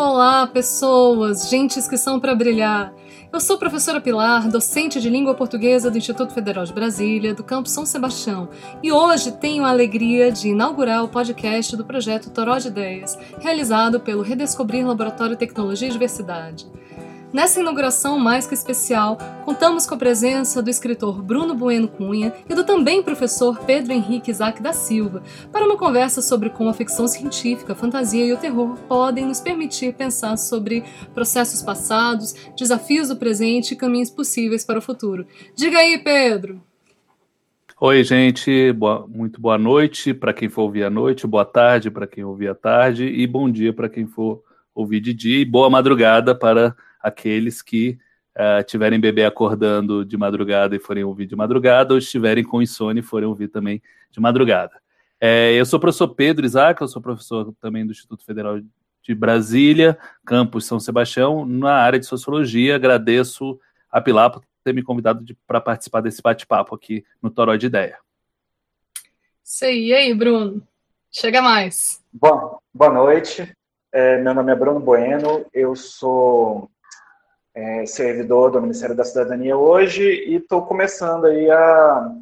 Olá, pessoas, gentes que são para brilhar. Eu sou professora Pilar, docente de língua portuguesa do Instituto Federal de Brasília, do Campo São Sebastião, e hoje tenho a alegria de inaugurar o podcast do projeto Toró de Ideias, realizado pelo Redescobrir Laboratório Tecnologia e Diversidade. Nessa inauguração mais que especial, contamos com a presença do escritor Bruno Bueno Cunha e do também professor Pedro Henrique Isaac da Silva para uma conversa sobre como a ficção científica, a fantasia e o terror podem nos permitir pensar sobre processos passados, desafios do presente e caminhos possíveis para o futuro. Diga aí, Pedro! Oi, gente, boa, muito boa noite para quem for ouvir à noite, boa tarde para quem ouvir à tarde e bom dia para quem for ouvir de dia e boa madrugada para aqueles que uh, tiverem bebê acordando de madrugada e forem ouvir de madrugada, ou estiverem com insônia e forem ouvir também de madrugada. É, eu sou o professor Pedro Isaac, eu sou professor também do Instituto Federal de Brasília, campus São Sebastião, na área de Sociologia. Agradeço a Pilar por ter me convidado para participar desse bate-papo aqui no Toró de Ideia. Sei, e aí, Bruno? Chega mais. Bom, boa noite. É, meu nome é Bruno Bueno, eu sou é, servidor do Ministério da Cidadania hoje e estou começando aí a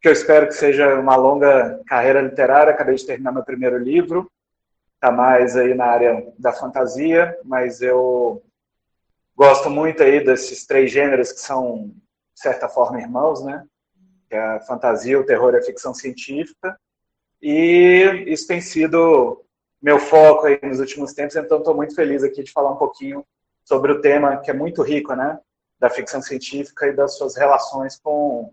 que eu espero que seja uma longa carreira literária. Acabei de terminar meu primeiro livro, está mais aí na área da fantasia, mas eu gosto muito aí desses três gêneros que são de certa forma irmãos, né? Que é a fantasia, o terror e a ficção científica. E isso tem sido meu foco aí nos últimos tempos, então estou muito feliz aqui de falar um pouquinho sobre o tema que é muito rico, né, da ficção científica e das suas relações com,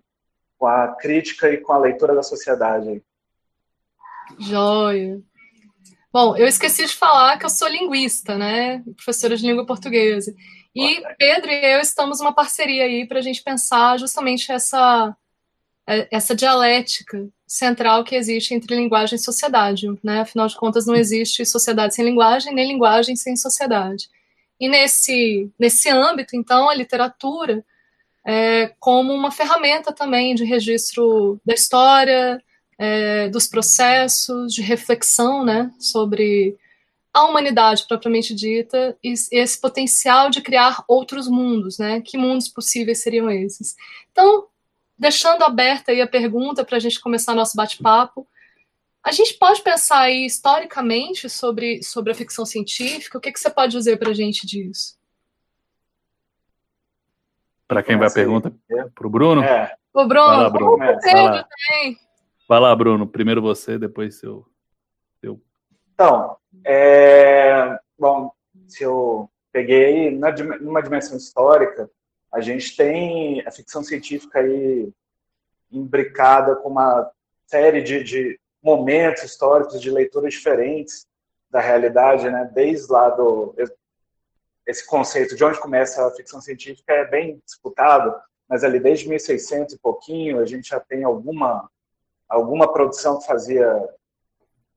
com a crítica e com a leitura da sociedade. Joia. Bom, eu esqueci de falar que eu sou linguista, né, professora de língua portuguesa. E Pedro e eu estamos uma parceria aí para a gente pensar justamente essa é, essa dialética central que existe entre linguagem e sociedade, né? Afinal de contas, não existe sociedade sem linguagem, nem linguagem sem sociedade. E nesse, nesse âmbito, então, a literatura é como uma ferramenta também de registro da história, é, dos processos, de reflexão né, sobre a humanidade propriamente dita e esse potencial de criar outros mundos, né? Que mundos possíveis seriam esses? Então, deixando aberta aí a pergunta para a gente começar nosso bate-papo, a gente pode pensar aí historicamente sobre, sobre a ficção científica? O que, que você pode dizer para a gente disso? Para quem vai a pergunta? Para o Bruno? É. O Bruno. Vai lá, Bruno. É. Vai, lá. vai lá, Bruno. Primeiro você, depois seu. seu... Então, é... bom, se eu peguei numa dimensão histórica, a gente tem a ficção científica aí imbricada com uma série de, de momentos históricos de leituras diferentes da realidade, né? Desde lá do esse conceito de onde começa a ficção científica é bem disputado, mas ali desde 1600 e pouquinho a gente já tem alguma alguma produção que fazia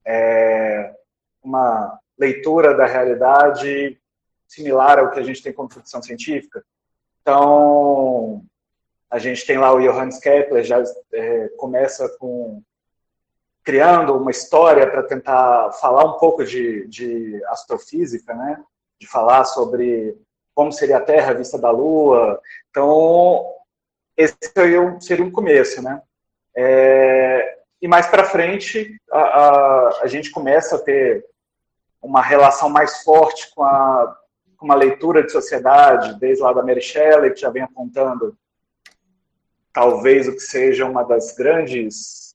é, uma leitura da realidade similar ao que a gente tem como ficção científica. Então, a gente tem lá o Johannes Kepler, já é, começa com criando uma história para tentar falar um pouco de, de astrofísica, né? De falar sobre como seria a Terra vista da Lua. Então, esse seria um, seria um começo, né? É, e mais para frente, a, a, a, gente começa a ter uma relação mais forte com, a, com uma leitura de sociedade, desde lá da Mary Shelley, que já vem apontando talvez o que seja uma das grandes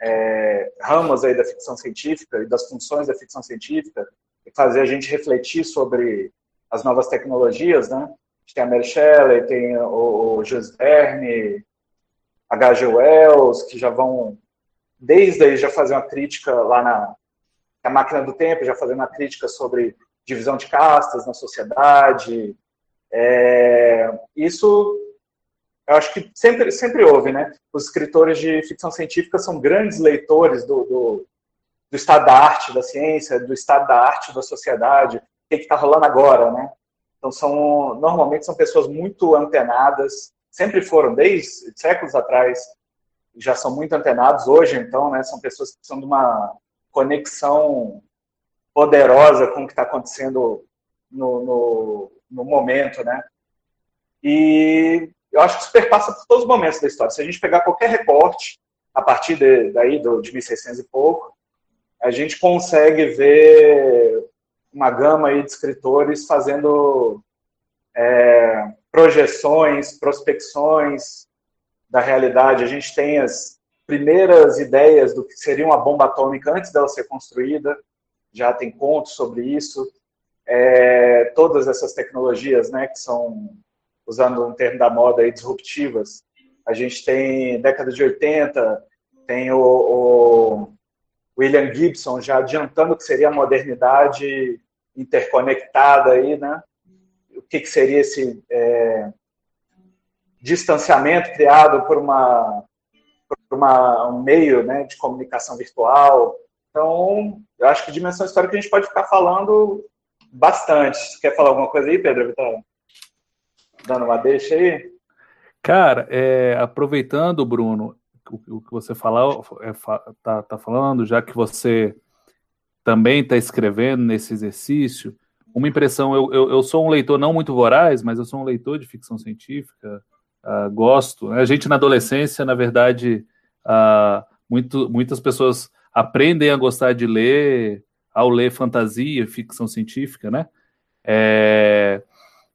é, ramos aí da ficção científica e das funções da ficção científica e fazer a gente refletir sobre as novas tecnologias, né? Tem a Mary Shelley, tem o, o Jules Verne, H.G. Wells, que já vão, desde aí, já fazer uma crítica lá na, na máquina do tempo, já fazendo uma crítica sobre divisão de castas na sociedade. É, isso eu acho que sempre, sempre houve, né? Os escritores de ficção científica são grandes leitores do, do, do estado da arte, da ciência, do estado da arte, da sociedade, o que está rolando agora, né? Então, são, normalmente são pessoas muito antenadas, sempre foram, desde séculos atrás, já são muito antenados. Hoje, então, né, são pessoas que precisam de uma conexão poderosa com o que está acontecendo no, no, no momento, né? E eu acho que isso perpassa por todos os momentos da história. Se a gente pegar qualquer recorte, a partir de, daí de 1600 e pouco, a gente consegue ver uma gama aí de escritores fazendo é, projeções, prospecções da realidade. A gente tem as primeiras ideias do que seria uma bomba atômica antes dela ser construída, já tem contos sobre isso. É, todas essas tecnologias, né, que são, usando um termo da moda, aí, disruptivas. A gente tem, década de 80, tem o, o William Gibson já adiantando que seria a modernidade interconectada aí, né? O que, que seria esse é, distanciamento criado por uma por uma, um meio né, de comunicação virtual. Então, eu acho que dimensão histórica a gente pode ficar falando bastante. Quer falar alguma coisa aí, Pedro? Tá dando uma deixa aí? Cara, é, aproveitando, Bruno, o, o que você falou, é, tá, tá falando, já que você também está escrevendo nesse exercício, uma impressão, eu, eu, eu, sou um leitor não muito voraz, mas eu sou um leitor de ficção científica, uh, gosto. A gente na adolescência, na verdade, uh, muito, muitas pessoas aprendem a gostar de ler ao ler fantasia, ficção científica, né? É,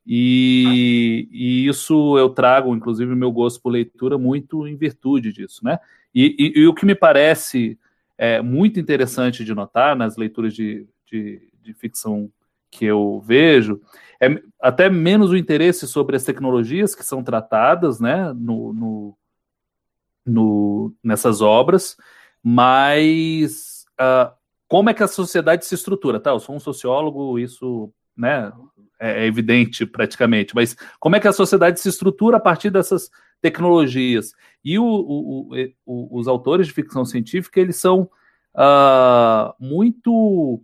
e, e, isso eu trago, inclusive, meu gosto por leitura muito em virtude disso, né? E, e, e o que me parece é, muito interessante de notar nas leituras de, de, de ficção que eu vejo é até menos o interesse sobre as tecnologias que são tratadas né, no, no, no nessas obras, mas uh, como é que a sociedade se estrutura? Tá, eu sou um sociólogo, isso né, é, é evidente praticamente, mas como é que a sociedade se estrutura a partir dessas tecnologias? E o, o, o, os autores de ficção científica, eles são uh, muito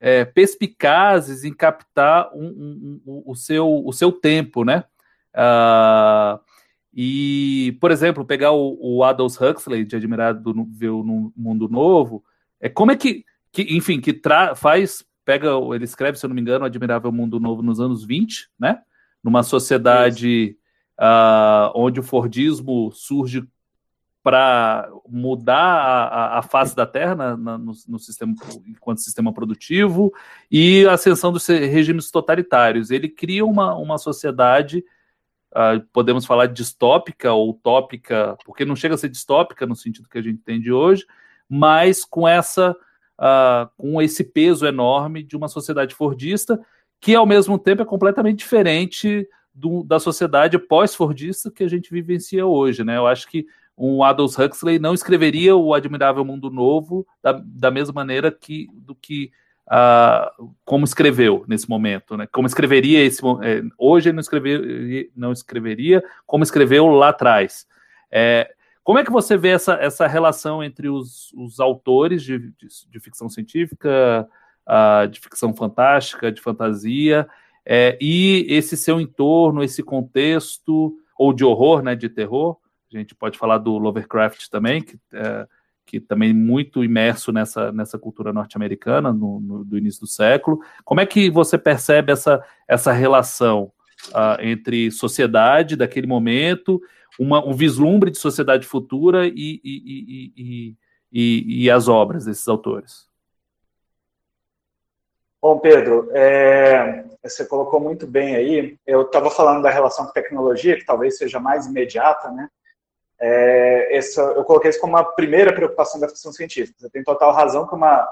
é, perspicazes em captar um, um, um, o, seu, o seu tempo, né? Uh, e, por exemplo, pegar o, o Aldous Huxley, de Admirado no Mundo Novo, é como é que, que enfim, que faz, pega, ele escreve, se eu não me engano, Admirável Mundo Novo nos anos 20, né? Numa sociedade uh, onde o Fordismo surge para mudar a, a, face da Terra na, na, no, no, sistema enquanto sistema produtivo e a ascensão dos regimes totalitários. Ele cria uma, uma sociedade, uh, podemos falar distópica ou utópica, porque não chega a ser distópica no sentido que a gente entende hoje, mas com essa uh, com esse peso enorme de uma sociedade fordista que ao mesmo tempo é completamente diferente do, da sociedade pós-fordista que a gente vivencia hoje, né? Eu acho que um Aldous Huxley não escreveria o Admirável Mundo Novo da, da mesma maneira que do que uh, como escreveu nesse momento, né? Como escreveria esse é, hoje ele não escreveria, não escreveria como escreveu lá atrás. É, como é que você vê essa, essa relação entre os, os autores de, de, de ficção científica, uh, de ficção fantástica, de fantasia, é, e esse seu entorno, esse contexto, ou de horror, né, de terror? A gente pode falar do Lovecraft também, que, é, que também muito imerso nessa, nessa cultura norte-americana no, no, do início do século. Como é que você percebe essa, essa relação uh, entre sociedade daquele momento, uma, um vislumbre de sociedade futura e, e, e, e, as obras desses autores? Bom, Pedro, é, você colocou muito bem aí. Eu estava falando da relação com tecnologia, que talvez seja mais imediata, né? É, essa, eu coloquei isso como a primeira preocupação da ficção científica. Você tem total razão que uma,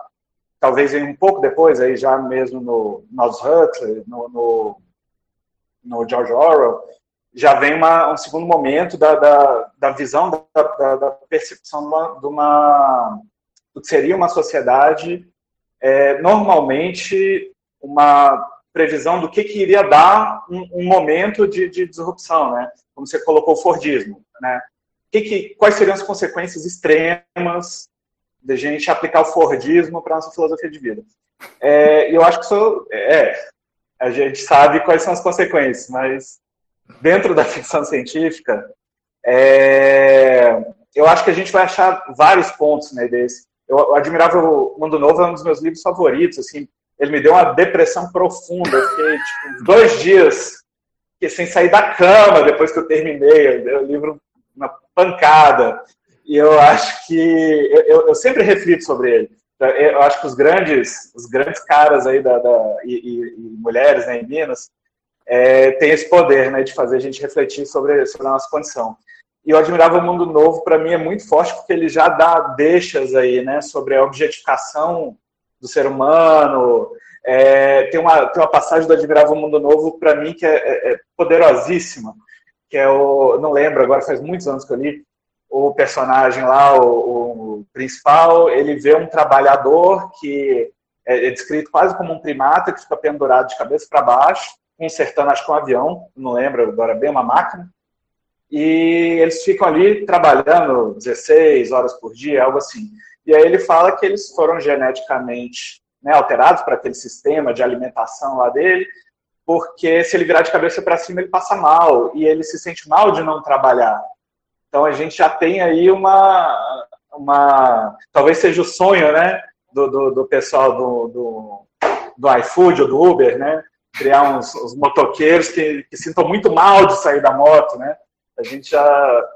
talvez um pouco depois, aí já mesmo no Aldous Huxley, no, no, no, George Orwell, já vem uma, um segundo momento da, da, da visão, da, da, da percepção de uma, de uma, do que seria uma sociedade, é, normalmente uma previsão do que, que iria dar um, um momento de, de disrupção, né? Como você colocou o Fordismo, né? que que, quais seriam as consequências extremas de gente aplicar o Fordismo para a nossa filosofia de vida. É, eu acho que isso é, a gente sabe quais são as consequências, mas dentro da ficção científica, é, eu acho que a gente vai achar vários pontos né, desse. Eu, Admirável Mundo Novo é um dos meus livros favoritos, assim, ele me deu uma depressão profunda. Eu fiquei, tipo, dois dias sem sair da cama depois que eu terminei. o livro uma pancada. E eu acho que eu, eu sempre reflito sobre ele. Eu acho que os grandes, os grandes caras aí da, da e, e, e, mulheres né, em Minas é, têm esse poder né, de fazer a gente refletir sobre, sobre a nossa condição. E o Admirável Mundo Novo, para mim, é muito forte porque ele já dá deixas aí, né, sobre a objetificação do ser humano. É, tem, uma, tem uma passagem do Admirável Mundo Novo, para mim, que é, é, é, poderosíssima, que é o. Não lembro, agora faz muitos anos que eu li. O personagem lá, o, o principal, ele vê um trabalhador que é, é descrito quase como um primata, que fica pendurado de cabeça para baixo, consertando, acho que um avião, não lembro agora bem, uma máquina e eles ficam ali trabalhando 16 horas por dia, algo assim. E aí ele fala que eles foram geneticamente né, alterados para aquele sistema de alimentação lá dele, porque se ele virar de cabeça para cima ele passa mal e ele se sente mal de não trabalhar. Então a gente já tem aí uma, uma talvez seja o sonho, né, do, do, do pessoal do, do, do iFood ou do Uber, né, criar uns, uns motoqueiros que, que sintam muito mal de sair da moto, né, a gente já,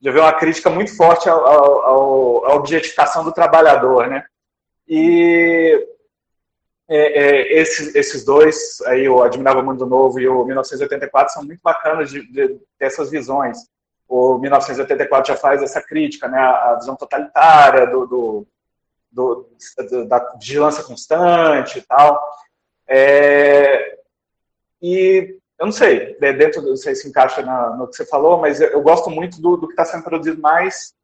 já vê uma crítica muito forte ao, à objetificação do trabalhador, né? E é, é, esses, esses dois, aí, o Admirável Mundo Novo e o 1984, são muito bacanas de, de ter essas visões. O 1984 já faz essa crítica, né? A, visão totalitária do, do, do, da vigilância constante e tal. É, e eu não sei, dentro, não sei se encaixa na, no que você falou, mas eu, eu gosto muito do, do que está sendo produzido mais,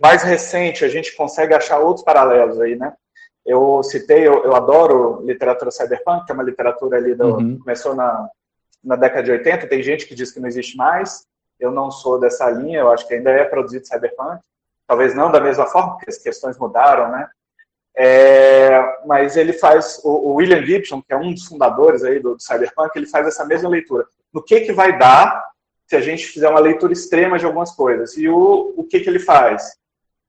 mais recente. A gente consegue achar outros paralelos aí, né? Eu citei, eu, eu adoro literatura cyberpunk, que é uma literatura ali do, uhum. começou na, na década de 80. Tem gente que diz que não existe mais. Eu não sou dessa linha. Eu acho que ainda é produzido cyberpunk. Talvez não da mesma forma, porque as questões mudaram, né? É, mas ele faz, o, William Gibson, que é um dos fundadores aí do, do, Cyberpunk, ele faz essa mesma leitura. No que, que vai dar se a gente fizer uma leitura extrema de algumas coisas? E o, o que, que ele faz?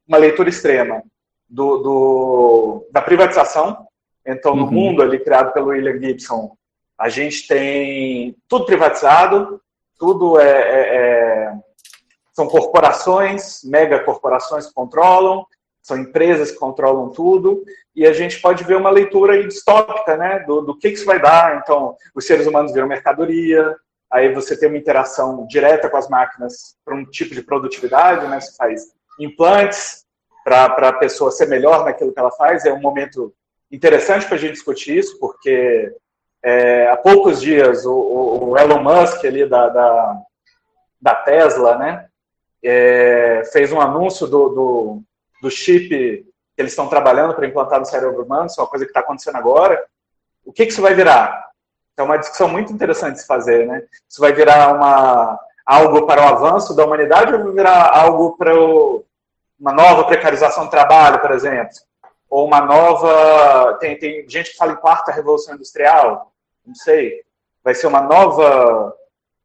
Uma leitura extrema do, do da privatização. Então, no uhum. mundo ali criado pelo William Gibson, a gente tem tudo privatizado, tudo é, é, é são corporações, mega corporações que controlam, são empresas que controlam tudo, e a gente pode ver uma leitura distópica, né, do, do que, isso vai dar. Então, os seres humanos viram mercadoria, aí você tem uma interação direta com as máquinas para um tipo de produtividade, né, você faz implantes para a pessoa ser melhor naquilo que ela faz, é um momento interessante para a gente discutir isso, porque é, há poucos dias o, o, Elon Musk ali da, da, da Tesla, né, é, fez um anúncio do, do do chip que eles estão trabalhando para implantar no cérebro humano, isso é uma coisa que está acontecendo agora. O que, que isso vai virar? É uma discussão muito interessante de se fazer, né? Isso vai virar uma, algo para o avanço da humanidade ou virar algo para o, uma nova precarização do trabalho, por exemplo? Ou uma nova. Tem, tem gente que fala em quarta revolução industrial, não sei. Vai ser uma nova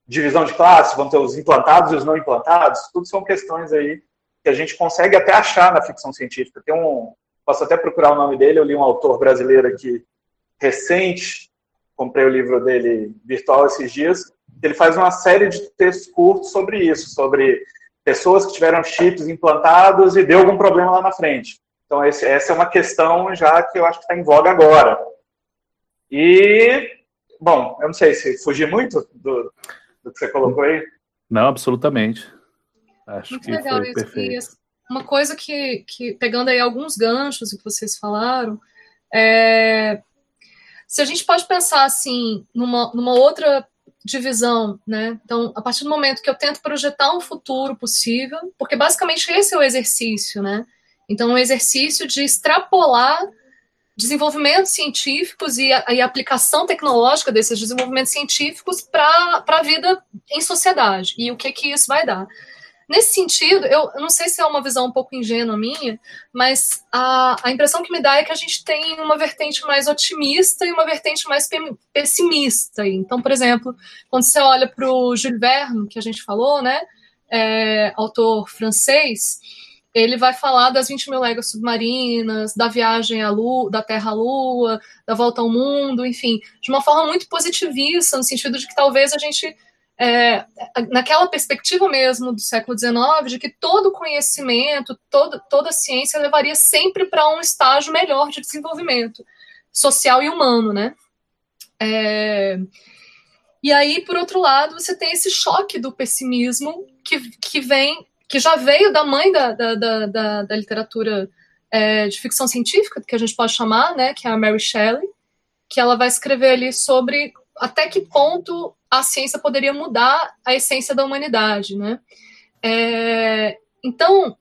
divisão de classes, vão ter os implantados e os não implantados, tudo são questões aí que a gente consegue até achar na ficção científica. Tem um, posso até procurar o nome dele, eu li um autor brasileiro aqui recente, comprei o livro dele virtual esses dias, ele faz uma série de textos curtos sobre isso, sobre pessoas que tiveram chips implantados e deu algum problema lá na frente. Então, esse, essa é uma questão já que eu acho que está em voga agora. E, bom, eu não sei se fugi muito do, do que você colocou aí. Não, absolutamente. Acho Muito que legal foi isso. Perfeito. uma coisa que, que, pegando aí alguns ganchos que vocês falaram, é, se a gente pode pensar assim, numa, numa outra divisão, né? Então, a partir do momento que eu tento projetar um futuro possível, porque basicamente esse é o exercício, né? Então, um exercício de extrapolar desenvolvimentos científicos e a, e a aplicação tecnológica desses desenvolvimentos científicos para a vida em sociedade e o que que isso vai dar. Nesse sentido, eu, não sei se é uma visão um pouco ingênua minha, mas a, a impressão que me dá é que a gente tem uma vertente mais otimista e uma vertente mais pessimista. Então, por exemplo, quando você olha para o Jules Verne, que a gente falou, né, é, autor francês, ele vai falar das 20 mil léguas submarinas, da viagem à Lua, da Terra à Lua, da volta ao mundo, enfim, de uma forma muito positivista, no sentido de que talvez a gente, é, naquela perspectiva mesmo do século XIX, de que todo conhecimento, todo, toda ciência levaria sempre para um estágio melhor de desenvolvimento social e humano, né? É, e aí, por outro lado, você tem esse choque do pessimismo que, que vem que já veio da mãe da, da, da, da, da literatura é, de ficção científica, que a gente pode chamar, né, que é a Mary Shelley, que ela vai escrever ali sobre até que ponto a ciência poderia mudar a essência da humanidade, né? É, então,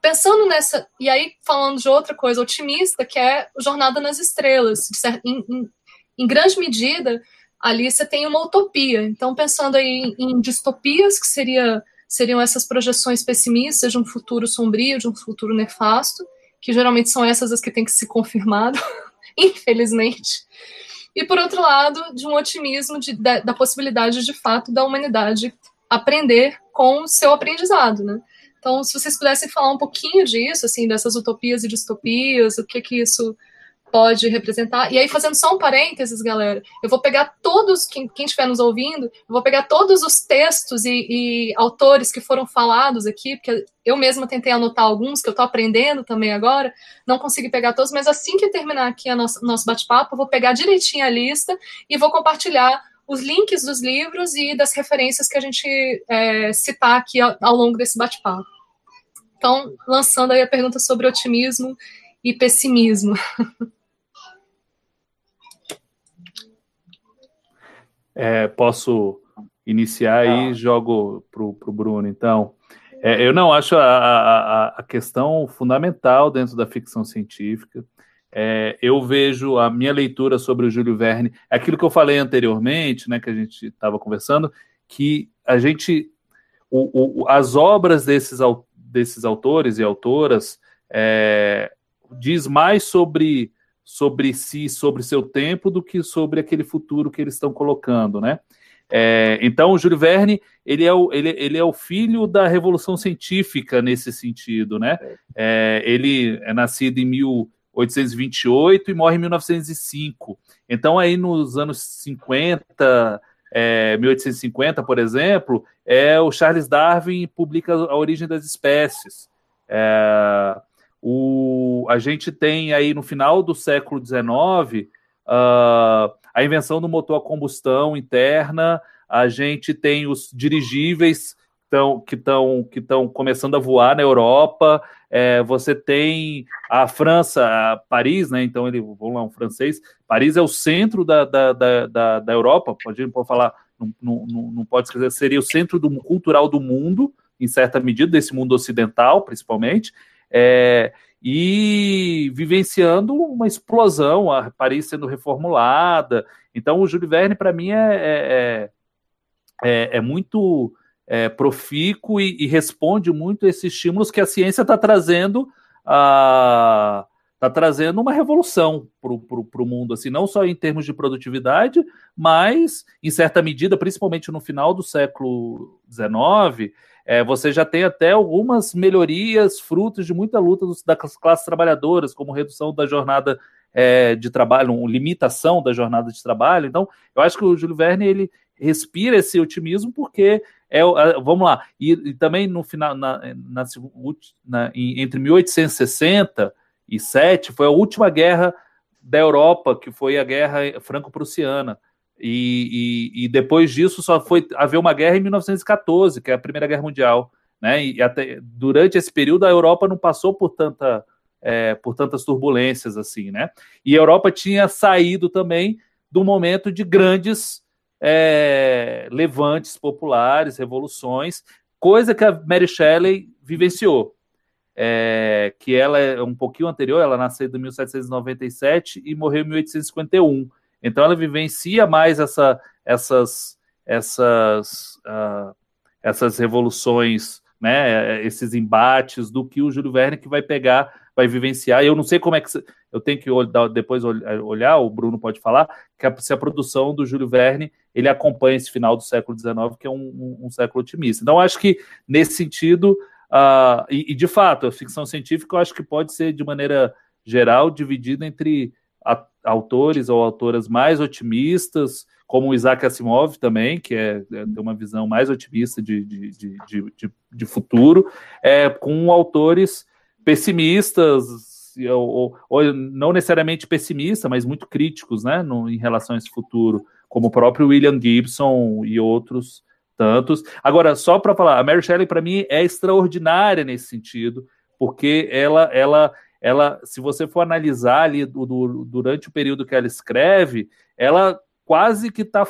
pensando nessa, e aí falando de outra coisa otimista, que é Jornada nas Estrelas, em, em, em grande medida, ali você tem uma utopia. Então, pensando aí em, em distopias, que seria seriam essas projeções pessimistas de um futuro sombrio, de um futuro nefasto, que geralmente são essas as que têm que se confirmado, infelizmente. E, por outro lado, de um otimismo de, da, da, possibilidade, de fato, da humanidade aprender com o seu aprendizado, né? Então, se vocês pudessem falar um pouquinho disso, assim, dessas utopias e distopias, o que que isso pode representar. E aí, fazendo só um parênteses, galera, eu vou pegar todos, quem, quem estiver nos ouvindo, eu vou pegar todos os textos e, e, autores que foram falados aqui, porque eu mesma tentei anotar alguns, que eu estou aprendendo também agora, não consegui pegar todos, mas assim que terminar aqui o nosso, nosso bate-papo, eu vou pegar direitinho a lista e vou compartilhar os links dos livros e das referências que a gente é, citar aqui ao, ao longo desse bate-papo. Então, lançando aí a pergunta sobre otimismo e pessimismo. É, posso iniciar e jogo para o Bruno, então. É, eu não acho a, a, a, questão fundamental dentro da ficção científica. É, eu vejo a minha leitura sobre o Júlio Verne, aquilo que eu falei anteriormente, né, que a gente estava conversando, que a gente, o, o, as obras desses, desses autores e autoras é, diz mais sobre sobre si, sobre seu tempo, do que sobre aquele futuro que eles estão colocando, né? É, então, o Júlio Verne ele é o, ele, ele é o filho da revolução científica nesse sentido, né? É, ele é nascido em 1828 e morre em 1905. Então, aí nos anos 50, é, 1850, por exemplo, é o Charles Darwin publica a origem das espécies. É, o, a gente tem aí no final do século XIX uh, a invenção do motor a combustão interna, a gente tem os dirigíveis tão, que estão que começando a voar na Europa, é, você tem a França, a Paris, né? Então ele, vamos lá, um francês. Paris é o centro da, da, da, da, da Europa, pode, pode falar, não, não, não pode esquecer, seria o centro do, cultural do mundo, em certa medida, desse mundo ocidental, principalmente é, e vivenciando uma explosão, a Paris sendo reformulada. Então, o Júlio Verne, para mim, é, é, é, é muito é, profícuo e, e, responde muito a esses estímulos que a ciência está trazendo está trazendo uma revolução para o mundo, assim, não só em termos de produtividade, mas, em certa medida, principalmente no final do século XIX, é, você já tem até algumas melhorias, frutos de muita luta das classes trabalhadoras, como redução da jornada é, de trabalho, limitação da jornada de trabalho. Então, eu acho que o Júlio Verne ele respira esse otimismo porque é, vamos lá e, e também no final na, na, na, entre 1860 e 7 foi a última guerra da Europa que foi a guerra franco-prussiana e, e, e, depois disso só foi haver uma guerra em 1914, que é a Primeira Guerra Mundial. Né? E até, durante esse período a Europa não passou por, tanta, é, por tantas turbulências assim, né? E a Europa tinha saído também do momento de grandes é, levantes populares, revoluções, coisa que a Mary Shelley vivenciou. É, que ela é um pouquinho anterior, ela nasceu em 1797 e morreu em 1851. Então ela vivencia mais essa, essas, essas, uh, essas revoluções, né, esses embates do que o Júlio Verne que vai pegar, vai vivenciar. Eu não sei como é que eu tenho que depois olhar, o Bruno pode falar, que a, se a produção do Júlio Verne ele acompanha esse final do século XIX, que é um, um, um século otimista. Então acho que nesse sentido Uh, e, e, de fato, a ficção científica eu acho que pode ser, de maneira geral, dividida entre a, autores ou autoras mais otimistas, como o Isaac Asimov também, que é, é tem uma visão mais otimista de, de, de, de, de futuro, é, com autores pessimistas, ou, ou, não necessariamente pessimistas, mas muito críticos né, no, em relação a esse futuro, como o próprio William Gibson e outros tantos. Agora, só para falar, a Mary Shelley para mim é extraordinária nesse sentido, porque ela, ela, ela, se você for analisar ali do, durante o período que ela escreve, ela quase que está,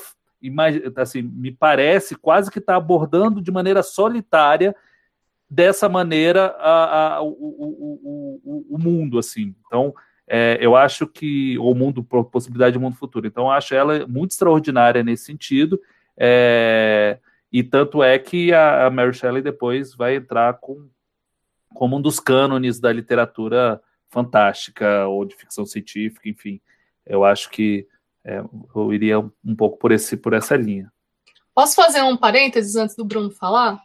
assim, me parece quase que está abordando de maneira solitária dessa maneira a, a, o, o, o, o, mundo, assim. Então, é, eu acho que o mundo, possibilidade de mundo futuro. Então, acho ela muito extraordinária nesse sentido. É, e tanto é que a, a Mary Shelley depois vai entrar com, como um dos cânones da literatura fantástica ou de ficção científica, enfim. Eu acho que é, eu iria um pouco por, esse, por essa linha. Posso fazer um parênteses antes do Bruno falar?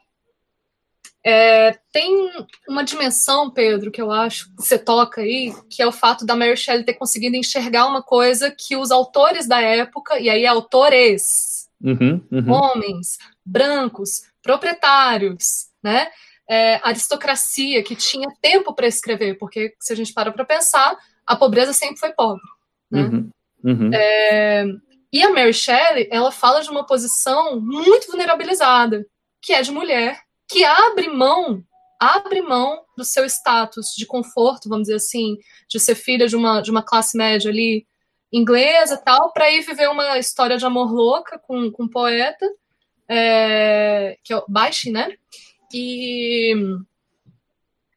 É, tem uma dimensão, Pedro, que eu acho que você toca aí, que é o fato da Mary Shelley ter conseguido enxergar uma coisa que os autores da época, e aí autores, uhum, uhum. homens, brancos, proprietários, né? É, aristocracia que tinha tempo para escrever, porque se a gente para para pensar, a pobreza sempre foi pobre. Né? Uhum, uhum. É, e a Mary Shelley, ela fala de uma posição muito vulnerabilizada, que é de mulher, que abre mão, abre mão do seu status de conforto, vamos dizer assim, de ser filha de uma, de uma classe média ali, inglesa tal, para ir viver uma história de amor louca com, com um poeta, é, que é o Baishi, né? E,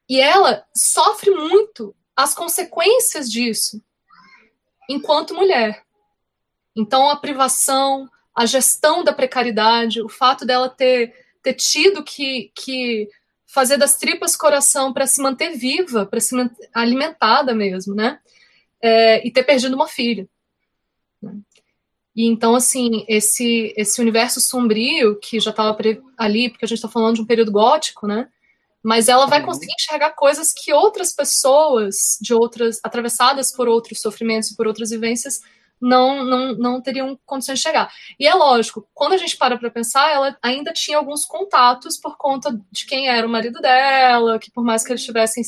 e ela sofre muito as consequências disso enquanto mulher. Então, a privação, a gestão da precariedade, o fato dela ter, ter tido que, que fazer das tripas coração para se manter viva, para se alimentada mesmo, né? É, e ter perdido uma filha. E então, assim, esse, esse universo sombrio que já estava ali, porque a gente está falando de um período gótico, né? Mas ela vai uhum. conseguir enxergar coisas que outras pessoas, de outras, atravessadas por outros sofrimentos, por outras vivências, não, não, não teriam condições de chegar. E é lógico, quando a gente para para pensar, ela ainda tinha alguns contatos por conta de quem era o marido dela, que por mais que eles estivessem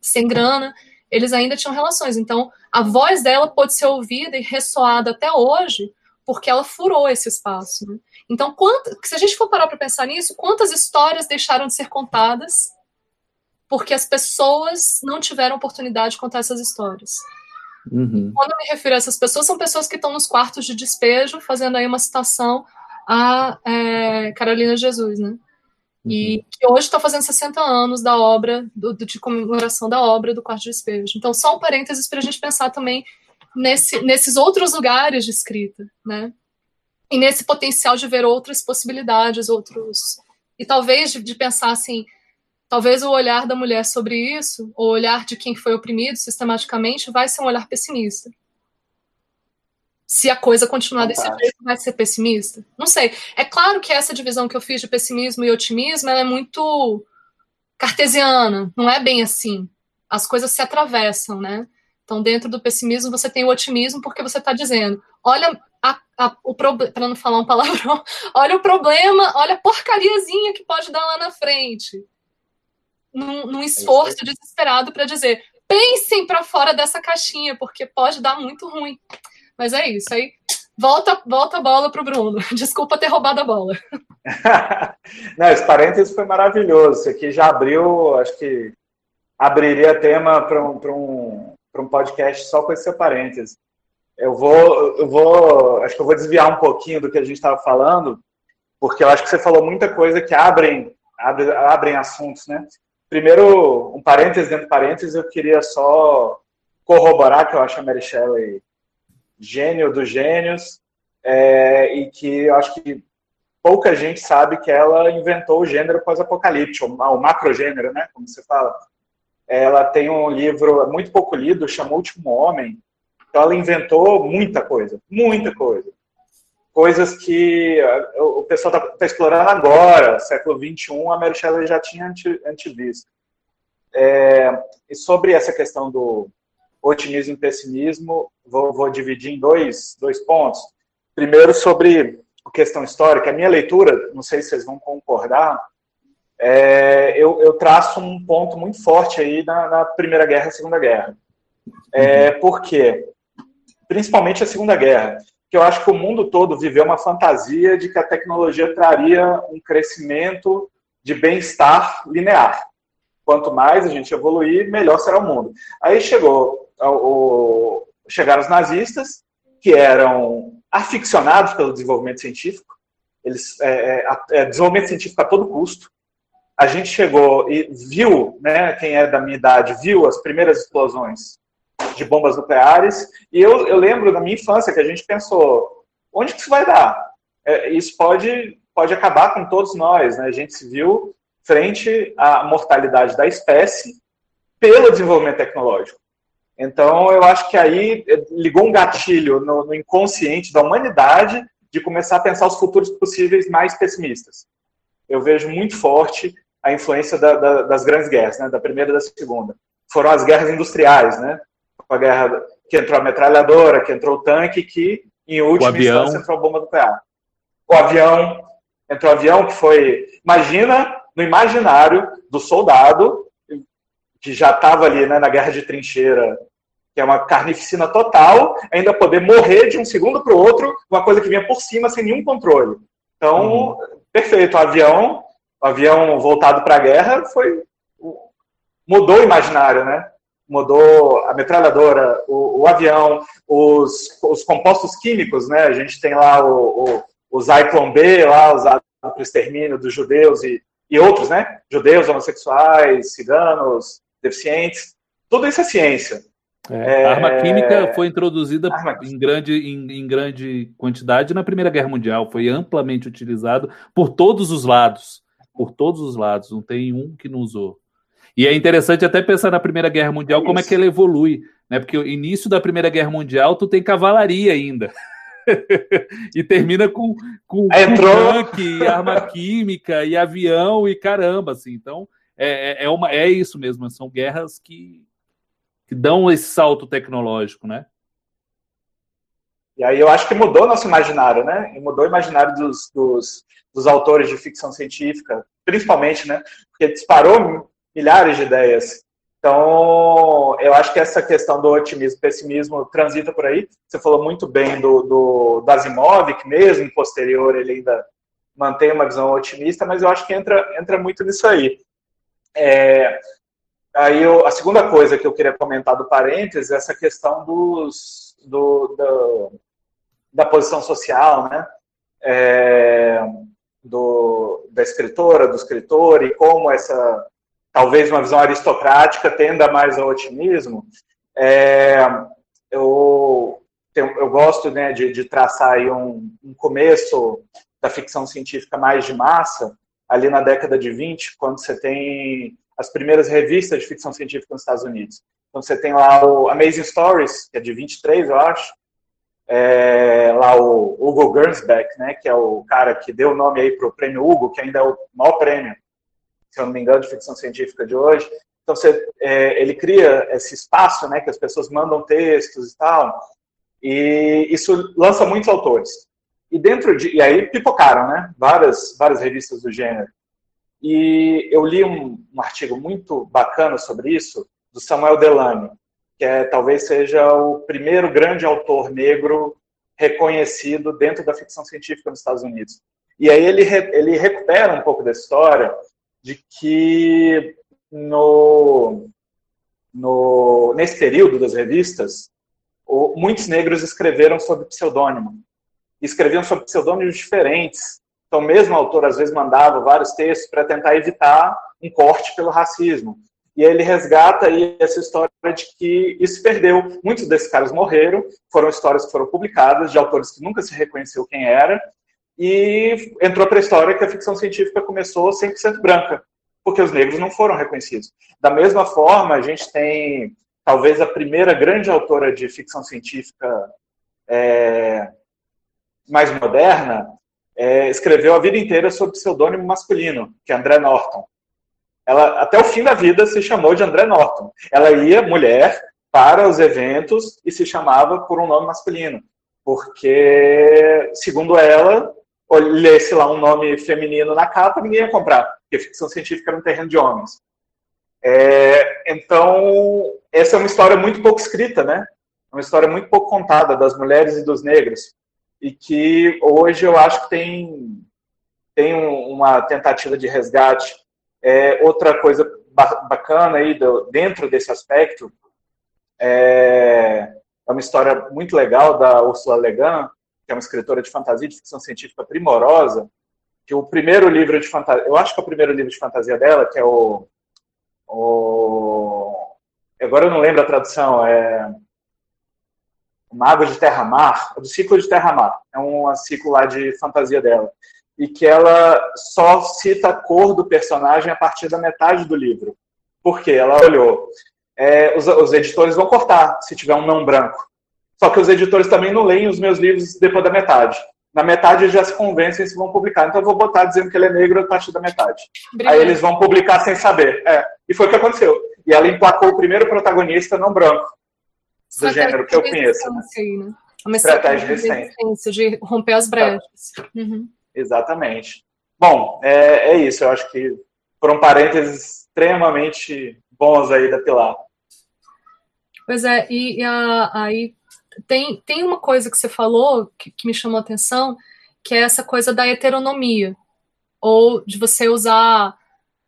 sem grana, eles ainda tinham relações. Então, a voz dela pode ser ouvida e ressoada até hoje, porque ela furou esse espaço. Né? Então, quanto, se a gente for parar para pensar nisso, quantas histórias deixaram de ser contadas porque as pessoas não tiveram oportunidade de contar essas histórias? Uhum. Quando eu me refiro a essas pessoas, são pessoas que estão nos quartos de despejo, fazendo aí uma citação a é, Carolina Jesus, né? E uhum. que hoje está fazendo 60 anos da obra, do, de comemoração da obra do Quarto de Despejo. Então, só um parênteses para a gente pensar também nesse, nesses outros lugares de escrita, né? E nesse potencial de ver outras possibilidades, outros. E talvez de, de pensar assim, talvez o olhar da mulher sobre isso, o olhar de quem foi oprimido sistematicamente, vai ser um olhar pessimista se a coisa continuar desse jeito, vai ser pessimista? Não sei. É claro que essa divisão que eu fiz de pessimismo e otimismo é muito cartesiana, não é bem assim. As coisas se atravessam, né? Então, dentro do pessimismo, você tem o otimismo porque você está dizendo: olha a, a, o problema, para não falar um palavrão, olha o problema, olha a porcariazinha que pode dar lá na frente. Num, num é esforço desesperado para dizer: pensem para fora dessa caixinha, porque pode dar muito ruim. Mas é isso. Aí volta, volta a bola para o Bruno. Desculpa ter roubado a bola. Não, esse parênteses foi maravilhoso. Isso aqui já abriu, acho que abriria tema para um, um, um podcast só com esse seu parênteses. Eu vou, eu vou, acho que eu vou desviar um pouquinho do que a gente estava falando, porque eu acho que você falou muita coisa que abrem, abrem, abrem assuntos, né? Primeiro, um parênteses dentro de parênteses, eu queria só corroborar que eu acho a Mary Shelley gênio dos gênios, é, e que eu acho que pouca gente sabe que ela inventou o gênero pós-apocalíptico, o macrogênero, né, como você fala. Ela tem um livro muito pouco lido, chama Último Homem, então ela inventou muita coisa, muita coisa. coisas que o pessoal está tá explorando agora, século XXI, a Mary Shelley já tinha antivisto. É, e sobre essa questão do otimismo e pessimismo, vou, vou dividir em dois, dois pontos. Primeiro, sobre a questão histórica. A minha leitura, não sei se vocês vão concordar, é, eu, eu, traço um ponto muito forte aí na, na Primeira Guerra e Segunda Guerra. É, por quê? Principalmente a Segunda Guerra que eu acho que o mundo todo viveu uma fantasia de que a tecnologia traria um crescimento de bem-estar linear. Quanto mais a gente evoluir, melhor será o mundo. Aí chegou o, chegaram os nazistas, que eram aficionados pelo desenvolvimento científico, eles é, é, é, desenvolvimento científico a todo custo. A gente chegou e viu, né, quem é da minha idade, viu as primeiras explosões de bombas nucleares. E eu, eu lembro da minha infância que a gente pensou, onde que isso vai dar? É, isso pode, pode acabar com todos nós. Né? A gente se viu frente à mortalidade da espécie pelo desenvolvimento tecnológico. Então, eu acho que aí ligou um gatilho no, no inconsciente da humanidade de começar a pensar os futuros possíveis mais pessimistas. Eu vejo muito forte a influência da, da, das grandes guerras, né, da primeira e da segunda. Foram as guerras industriais, né? a guerra que entrou a metralhadora, que entrou o tanque, que em última avião. instância entrou a bomba nuclear. O avião, entrou o avião que foi, imagina no imaginário do soldado que já estava ali né, na guerra de trincheira, que é uma carnificina total, ainda poder morrer de um segundo para o outro, uma coisa que vinha por cima sem nenhum controle. Então, uhum. perfeito, o avião, o avião voltado para a guerra foi mudou o imaginário, né? mudou a metralhadora, o, o avião, os, os, compostos químicos, né? A gente tem lá o, o, o Zyklon B, lá usado para o extermínio dos judeus e, e outros, né? Judeus, homossexuais, ciganos, deficientes. Tudo isso é ciência. É, a arma química foi introduzida em grande, em, em, grande quantidade na Primeira Guerra Mundial, foi amplamente utilizado por todos os lados, por todos os lados, não tem um que não usou. E é interessante até pensar na Primeira Guerra Mundial, como é que ela evolui, né? Porque o início da Primeira Guerra Mundial, tu tem cavalaria ainda. e termina com, com, com tanque, arma química e avião e caramba, assim. Então, é, é, é, uma, é isso mesmo, são guerras que, que dão esse salto tecnológico, né? E aí eu acho que mudou nosso imaginário, né? E mudou o imaginário dos, dos, dos autores de ficção científica, principalmente, né? Porque disparou milhares de ideias. Então, eu acho que essa questão do otimismo e pessimismo transita por aí. Você falou muito bem do, do, do Asimov, que mesmo posterior ele ainda mantém uma visão otimista, mas eu acho que entra, entra muito nisso aí. É, aí eu, a segunda coisa que eu queria comentar do parênteses é essa questão dos, do, da posição social, né? É, do, da escritora, do escritor, e como essa talvez uma visão aristocrática tenda mais ao otimismo, é, eu, eu gosto né, de, de traçar aí um, um, começo da ficção científica mais de massa, ali na década de 20, quando você tem as primeiras revistas de ficção científica nos Estados Unidos. Então você tem lá o Amazing Stories, que é de 23, eu acho, é, lá o Hugo Gernsback, né, que é o cara que deu o nome aí para o prêmio Hugo, que ainda é o maior prêmio se eu não me engano, de ficção científica de hoje. Então, você, é, ele cria esse espaço, né, que as pessoas mandam textos e tal, e isso lança muitos autores. E dentro de, e aí pipocaram, né, várias, várias revistas do gênero. E eu li um, um artigo muito bacana sobre isso, do Samuel Delany, que é, talvez seja o primeiro grande autor negro reconhecido dentro da ficção científica nos Estados Unidos. E aí ele, ele recupera um pouco dessa história de que no, no, nesse período das revistas, o, muitos negros escreveram sob pseudônimo. Escreviam sob pseudônimos diferentes. Então, mesmo o autor às vezes mandava vários textos para tentar evitar um corte pelo racismo. E ele resgata aí essa história de que isso perdeu. Muitos desses caras morreram, foram histórias que foram publicadas de autores que nunca se reconheceu quem era, e entrou para a história que a ficção científica começou 100% branca, porque os negros não foram reconhecidos. Da mesma forma, a gente tem talvez a primeira grande autora de ficção científica é, mais moderna, é, escreveu a vida inteira sob pseudônimo masculino, que é André Norton. Ela, até o fim da vida, se chamou de André Norton. Ela ia, mulher, para os eventos e se chamava por um nome masculino. Porque, segundo ela, lesse lá um nome feminino na capa, ninguém ia comprar, porque ficção científica era um terreno de homens. É, então, essa é uma história muito pouco escrita, né? Uma história muito pouco contada das mulheres e dos negros. E que hoje eu acho que tem, tem uma tentativa de resgate. É, outra coisa bacana aí do, dentro desse aspecto é, é uma história muito legal da Ursula Le Guin, que é uma escritora de fantasia de ficção científica primorosa, que o primeiro livro de fantasia, eu acho que é o primeiro livro de fantasia dela, que é o, o agora eu não lembro a tradução, é Mago de Terra-Mar, é do ciclo de Terra-Mar, é um ciclo lá de fantasia dela, e que ela só cita a cor do personagem a partir da metade do livro. Por quê? Ela olhou, é, os, os editores vão cortar se tiver um não branco. Só que os editores também não leem os meus livros depois da metade. Na metade eles já se convencem se vão publicar. Então eu vou botar dizendo que ele é negro a partir da metade. Obrigada. Aí eles vão publicar sem saber. É. E foi o que aconteceu. E ela emplacou o primeiro protagonista não branco do gênero que eu conheço. Aí, né? Uma estratégia de resistência, de romper as brechas. Uhum. Exatamente. Bom, é, é isso. Eu acho que foram parênteses extremamente bons aí da Pilar. Pois é, e, e aí tem, tem uma coisa que você falou que, que me chamou a atenção, que é essa coisa da heteronomia, ou de você usar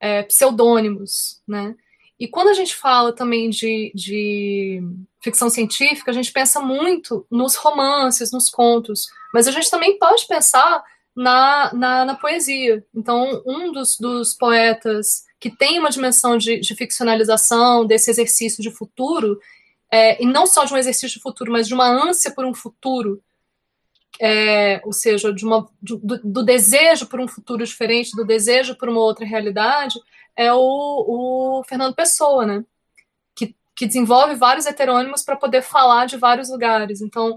é, pseudônimos, né? E quando a gente fala também de, de ficção científica, a gente pensa muito nos romances, nos contos, mas a gente também pode pensar na, na, na poesia. Então, um dos, dos poetas que tem uma dimensão de, de ficcionalização, desse exercício de futuro, é, e não só de um exercício de futuro, mas de uma ânsia por um futuro, é, ou seja, de uma, do, do, desejo por um futuro diferente, do desejo por uma outra realidade, é o, o Fernando Pessoa, né? Que, desenvolve vários heterônimos para poder falar de vários lugares. Então,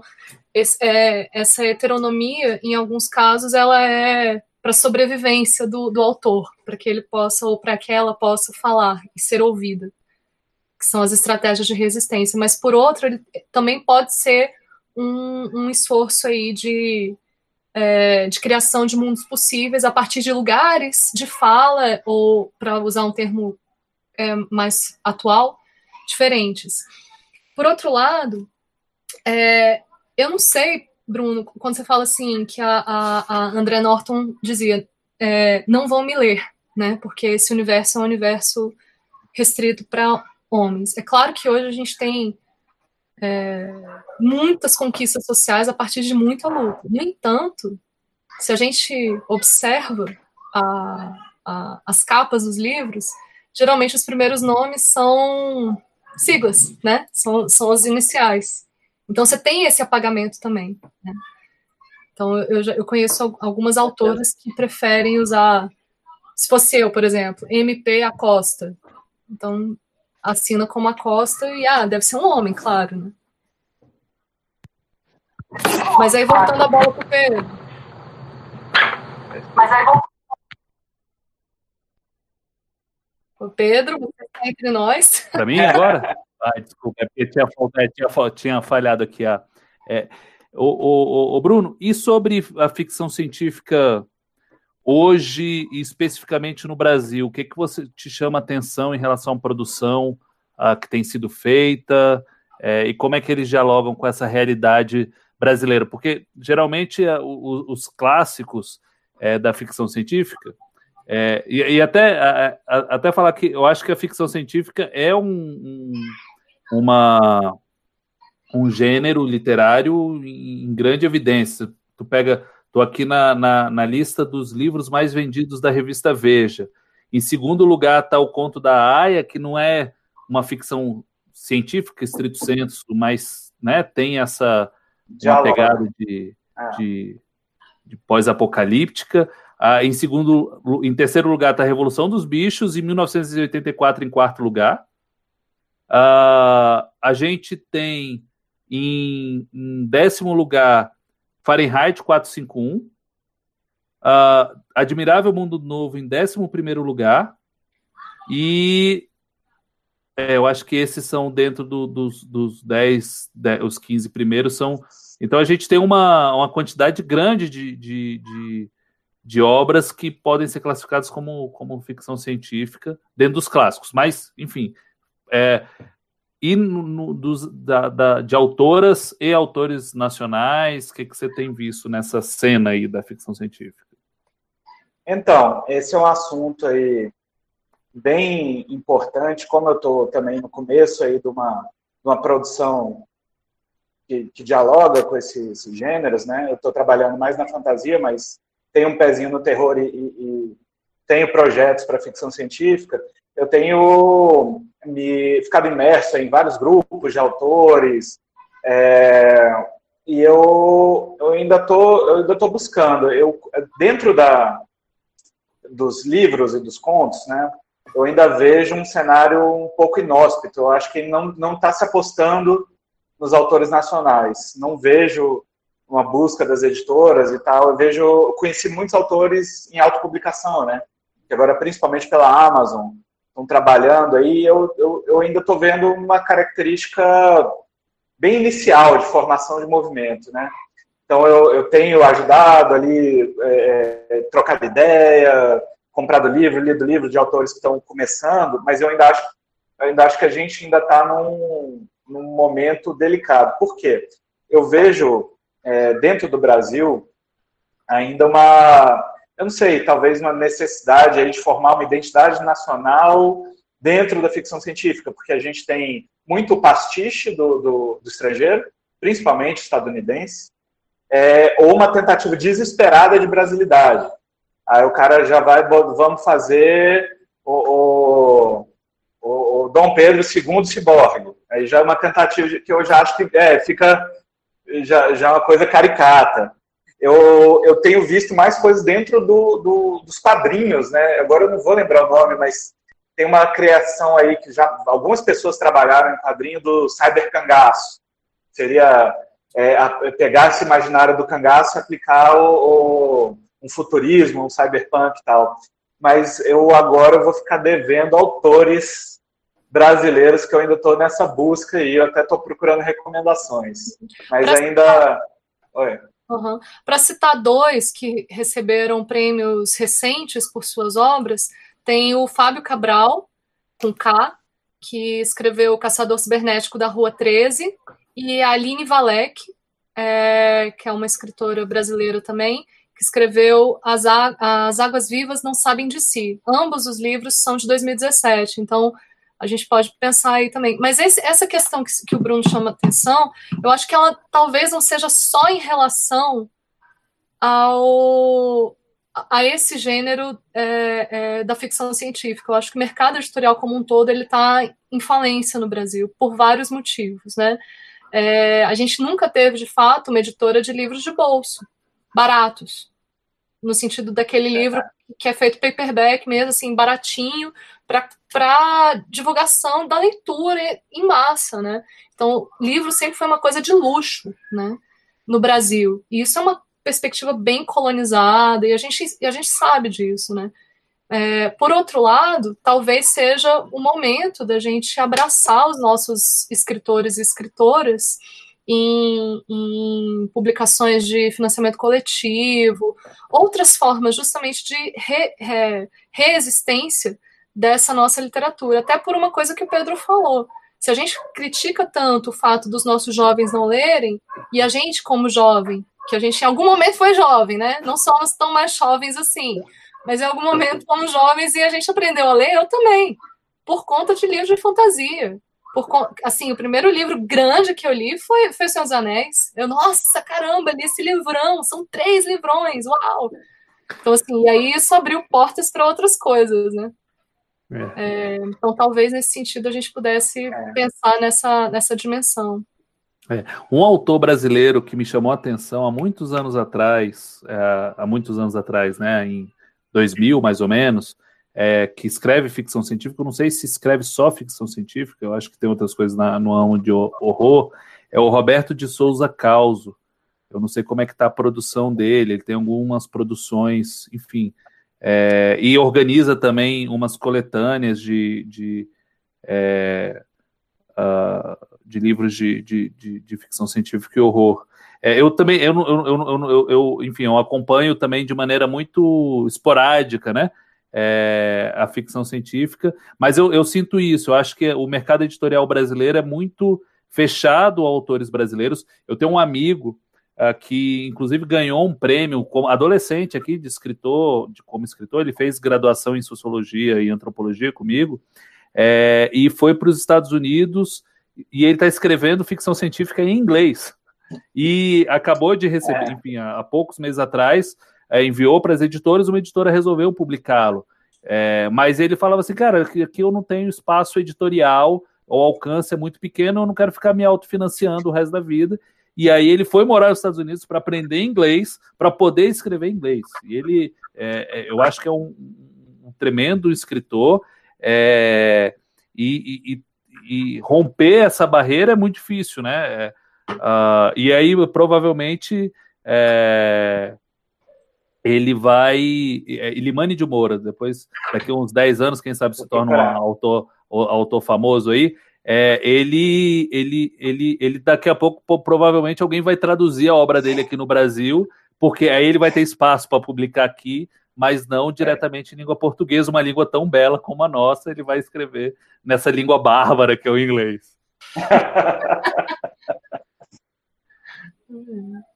esse, é, essa heteronomia, em alguns casos, ela é para sobrevivência do, do autor, para que ele possa ou para que ela possa falar e ser ouvida que são as estratégias de resistência, mas por outro, ele também pode ser um, um esforço aí de, é, de criação de mundos possíveis a partir de lugares de fala, ou, para usar um termo é, mais atual, diferentes. Por outro lado, é, eu não sei, Bruno, quando você fala assim, que a, a, a André Norton dizia, é, não vão me ler, né, porque esse universo é um universo restrito para homens. É claro que hoje a gente tem é, muitas conquistas sociais a partir de muita luta. No entanto, se a gente observa a, a, as capas dos livros, geralmente os primeiros nomes são siglas, né? São, são as iniciais. Então você tem esse apagamento também. Né? Então eu, já, eu conheço algumas autoras que preferem usar, se fosse eu, por exemplo, MP Acosta. Então assina como Acosta e, ah, deve ser um homem, claro, né? Mas aí voltando a bola pro Pedro. Mas aí voltando. O Pedro, você está entre nós. Para mim agora? Ai, desculpa, é porque tinha, tinha, tinha falhado aqui. A, é, o, o, o, Bruno, e sobre a ficção científica Hoje, especificamente no Brasil, o que, que você te chama atenção em relação à produção uh, que tem sido feita é, e como é que eles dialogam com essa realidade brasileira? Porque geralmente uh, os, os, clássicos é, da ficção científica é, e, e, até, até falar que eu acho que a ficção científica é um, um, uma, um gênero literário em grande evidência. Tu pega Estou aqui na, na, na, lista dos livros mais vendidos da revista Veja. Em segundo lugar está o Conto da Aya, que não é uma ficção científica, estrito senso, mas né, tem essa pegada de, é. de, de pós-apocalíptica. Ah, em segundo, em terceiro lugar está a Revolução dos Bichos, em 1984 em quarto lugar. Ah, a gente tem em, em décimo lugar Fahrenheit 451, uh, Admirável Mundo Novo em 11 lugar, e é, eu acho que esses são dentro do, dos, dos 10, 10, os 15 primeiros são. Então a gente tem uma, uma quantidade grande de, de, de, de obras que podem ser classificadas como, como ficção científica dentro dos clássicos. Mas, enfim, é, e no, no, dos, da, da, de autoras e autores nacionais, o que, que você tem visto nessa cena aí da ficção científica? Então, esse é um assunto aí bem importante, como eu estou também no começo aí de uma, de uma produção que, que dialoga com esses, esses, gêneros, né? Eu estou trabalhando mais na fantasia, mas tenho um pezinho no terror e, e, tenho projetos para ficção científica. Eu tenho me ficado imerso em vários grupos de autores é, e eu, eu ainda tô eu ainda tô buscando. Eu dentro da dos livros e dos contos, né? eu ainda vejo um cenário um pouco inóspito. Eu acho que não não está se apostando nos autores nacionais. Não vejo uma busca das editoras e tal. Eu vejo, eu conheci muitos autores em autopublicação, né? Que agora principalmente pela Amazon estão trabalhando aí. Eu, eu, eu ainda estou vendo uma característica bem inicial de formação de movimento, né? Então eu, eu tenho ajudado ali, é, é trocado ideia, comprado livro, lido livro de autores que estão começando, mas eu ainda acho, eu ainda acho que a gente ainda está num, num momento delicado. Por quê? Eu vejo é, dentro do Brasil ainda uma, eu não sei, talvez uma necessidade aí de formar uma identidade nacional dentro da ficção científica, porque a gente tem muito pastiche do, do, do estrangeiro, principalmente estadunidense, é, ou uma tentativa desesperada de brasilidade. Aí o cara já vai, vamos fazer o, o, o Dom Pedro II ciborgue. Aí já é uma tentativa que eu já acho que é, fica já, já é uma coisa caricata. Eu, eu tenho visto mais coisas dentro do, do, dos quadrinhos, né? Agora eu não vou lembrar o nome, mas tem uma criação aí que já algumas pessoas trabalharam em quadrinho do cyber cangaço. Seria é, pegar esse imaginário do cangaço e aplicar o, o um futurismo, um cyberpunk e tal. Mas eu agora vou ficar devendo autores brasileiros que eu ainda estou nessa busca e eu até estou procurando recomendações. Mas pra ainda. Uhum. Para citar dois que receberam prêmios recentes por suas obras, tem o Fábio Cabral, com K, que escreveu O Caçador Cibernético da Rua 13, e a Aline Valek, é, que é uma escritora brasileira também, que escreveu As, As Águas Vivas Não Sabem de Si. Ambos os livros são de 2017, então a gente pode pensar aí também. Mas esse, essa questão que, que, o Bruno chama atenção, eu acho que ela talvez não seja só em relação ao a esse gênero é, é, da ficção científica. Eu acho que o mercado editorial como um todo ele está em falência no Brasil por vários motivos, né? É, a gente nunca teve de fato uma editora de livros de bolso baratos, no sentido daquele livro que é feito paperback mesmo, assim, baratinho, para divulgação da leitura em massa, né? Então, livro sempre foi uma coisa de luxo, né? No Brasil. E isso é uma perspectiva bem colonizada, e a gente, e a gente sabe disso, né? É, por outro lado, talvez seja o momento da gente abraçar os nossos escritores e escritoras em, em, publicações de financiamento coletivo, outras formas justamente de re, re, resistência dessa nossa literatura, até por uma coisa que o Pedro falou. Se a gente critica tanto o fato dos nossos jovens não lerem, e a gente, como jovem, que a gente em algum momento foi jovem, né? Não somos tão mais jovens assim, mas em algum momento fomos jovens e a gente aprendeu a ler, eu também, por conta de livros de fantasia por, assim, o primeiro livro grande que eu li foi, foi Senhor dos Anéis. Eu, nossa, caramba, li esse livrão, são três livrões, uau! Então, assim, e aí isso abriu portas para outras coisas, né? É. É, então, talvez nesse sentido a gente pudesse é. pensar nessa, nessa dimensão. É. Um autor brasileiro que me chamou a atenção há muitos anos atrás, é, há muitos anos atrás, né, em 2000 mais ou menos, é, que escreve ficção científica, eu não sei se escreve só ficção científica, eu acho que tem outras coisas na, no âmbito de horror, é o Roberto de Souza Causo. Eu não sei como é que está a produção dele. Ele tem algumas produções, enfim. É, e organiza também umas coletâneas de, de, é, uh, de livros de, de, de, ficção científica e horror. É, eu também, eu, eu, eu, eu, eu, enfim, eu acompanho também de maneira muito esporádica, né? É, a ficção científica, mas eu, eu sinto isso. Eu acho que o mercado editorial brasileiro é muito fechado a autores brasileiros. Eu tenho um amigo que, inclusive, ganhou um prêmio como adolescente aqui de escritor, de como escritor. Ele fez graduação em sociologia e antropologia comigo é, e foi para os Estados Unidos e ele está escrevendo ficção científica em inglês. E acabou de receber, é. enfim, há, há, poucos meses atrás, é, enviou para as editoras, uma editora resolveu publicá-lo. É, mas ele falava assim, cara, aqui eu não tenho espaço editorial o alcance é muito pequeno, eu não quero ficar me autofinanciando o resto da vida. E aí ele foi morar nos Estados Unidos para aprender inglês, para poder escrever inglês. E ele, é, é, eu acho que é um, um tremendo escritor. É, e, e, e, romper essa barreira é muito difícil, né? Uh, e aí provavelmente é, ele vai. Ilimani de Moura, depois, daqui a uns 10 anos, quem sabe se torna um autor autor famoso aí, é, ele, ele, ele, ele daqui a pouco provavelmente alguém vai traduzir a obra dele aqui no Brasil, porque aí ele vai ter espaço para publicar aqui, mas não diretamente em língua portuguesa, uma língua tão bela como a nossa, ele vai escrever nessa língua bárbara que é o inglês.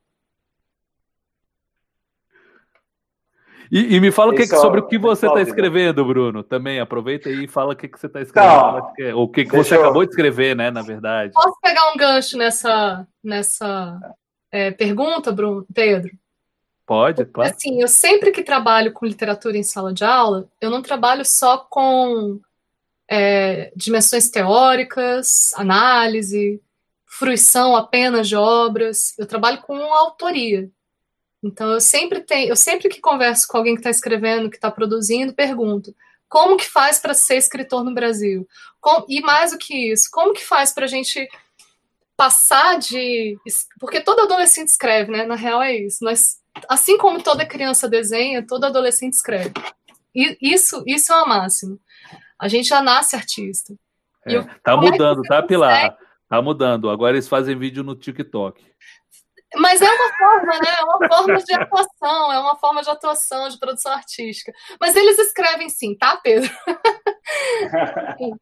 E, e, me fala que, sobre o que você está escrevendo, Bruno. Também aproveita e fala o que, que você está escrevendo. Então, o que, que você eu... acabou de escrever, né? Na verdade. Posso pegar um gancho nessa, nessa é, pergunta, Bruno, Pedro? Pode, claro. Assim, eu sempre que trabalho com literatura em sala de aula, eu não trabalho só com é, dimensões teóricas, análise, fruição apenas de obras. Eu trabalho com autoria. Então eu sempre tenho, eu sempre que converso com alguém que está escrevendo, que está produzindo, pergunto como que faz para ser escritor no Brasil? e mais do que isso, como que faz para a gente passar de. Porque todo adolescente escreve, né? Na real é isso. Nós, assim como toda criança desenha, todo adolescente escreve. E isso, isso é o máximo. A gente já nasce artista. É, eu, tá mudando, é tá, Pilar? Tá mudando. Agora eles fazem vídeo no TikTok. Mas é uma forma, né? É uma forma de atuação, é uma forma de atuação, de produção artística. Mas eles escrevem sim, tá, Pedro?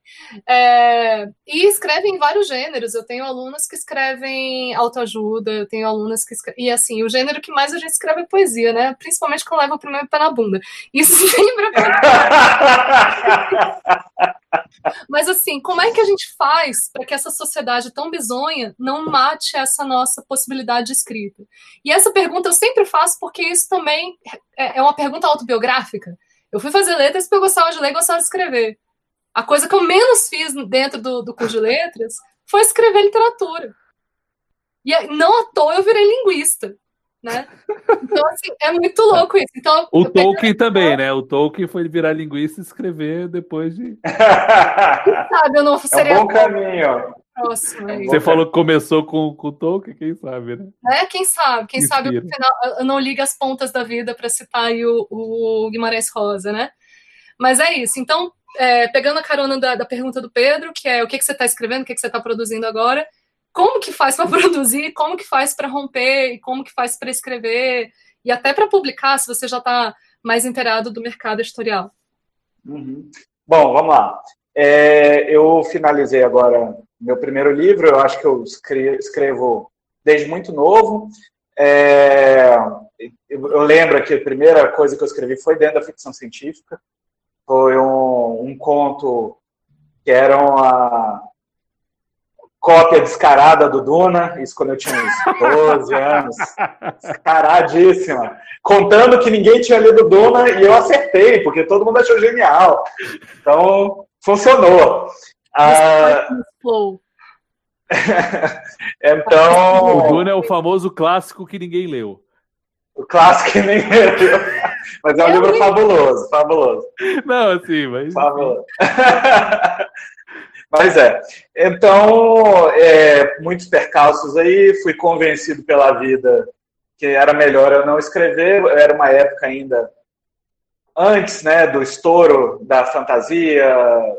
é, e escrevem em vários gêneros. Eu tenho alunos que escrevem autoajuda, eu tenho alunas que escrevem. E assim, o gênero que mais a gente escreve é poesia, né? Principalmente quando leva o primeiro pé na bunda. Isso sempre Mas assim, como é que a gente faz para que essa sociedade tão bizonha não mate essa nossa possibilidade de escrita? E essa pergunta eu sempre faço porque isso também é, é uma pergunta autobiográfica. Eu fui fazer letras porque eu gostava de ler e gostava de escrever. A coisa que eu menos fiz dentro do, do curso de letras foi escrever literatura. E não à toa eu virei linguista né? Então, assim, é muito louco isso. Então, o Tolkien também, né? O Tolkien foi virar linguista e escrever depois de. sabe, eu não seria. É um bom caminho. Próximo, é Você falou que começou com, com o Tolkien, quem sabe, né? É, quem sabe? Quem Inspira. sabe no final eu não liga as pontas da vida para citar aí o, o, Guimarães Rosa, né? Mas é isso. Então, é, pegando a carona da, da, pergunta do Pedro, que é o que, que você está escrevendo, o que, que você está produzindo agora, como que faz para produzir, como que faz para romper, como que faz para escrever e até para publicar, se você já está mais inteirado do mercado editorial. Uhum. Bom, vamos lá. É, eu finalizei agora meu primeiro livro, eu acho que eu escrevo desde muito novo. É, eu lembro que a primeira coisa que eu escrevi foi dentro da ficção científica. Foi um, um conto que era uma, cópia descarada do Duna, isso quando eu tinha uns 12 anos, descaradíssima, contando que ninguém tinha lido Duna e eu acertei, porque todo mundo achou genial. Então, funcionou. Ah, então... O Duna é o famoso clássico que ninguém leu. O clássico que ninguém leu. Mas é um eu livro li... fabuloso, fabuloso. Não, assim, mas... Fabuloso. Mas é. Então, é, muitos percalços aí, fui convencido pela vida que era melhor eu não escrever. Era uma época ainda antes né, do estouro da fantasia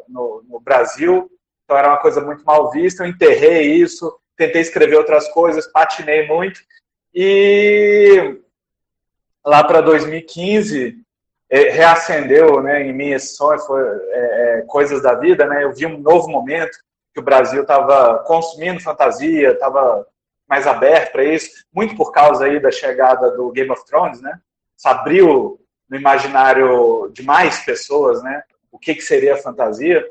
no, no Brasil, então era uma coisa muito mal vista. Eu enterrei isso, tentei escrever outras coisas, patinei muito. E lá para 2015 é, reacendeu né, em mim esse sonho, foi é, é, coisas da vida, né? Eu vi um novo momento que o Brasil estava consumindo fantasia, estava mais aberto para isso, muito por causa aí da chegada do Game of Thrones, né? Isso abriu no imaginário de mais pessoas, né? O que, que seria a fantasia.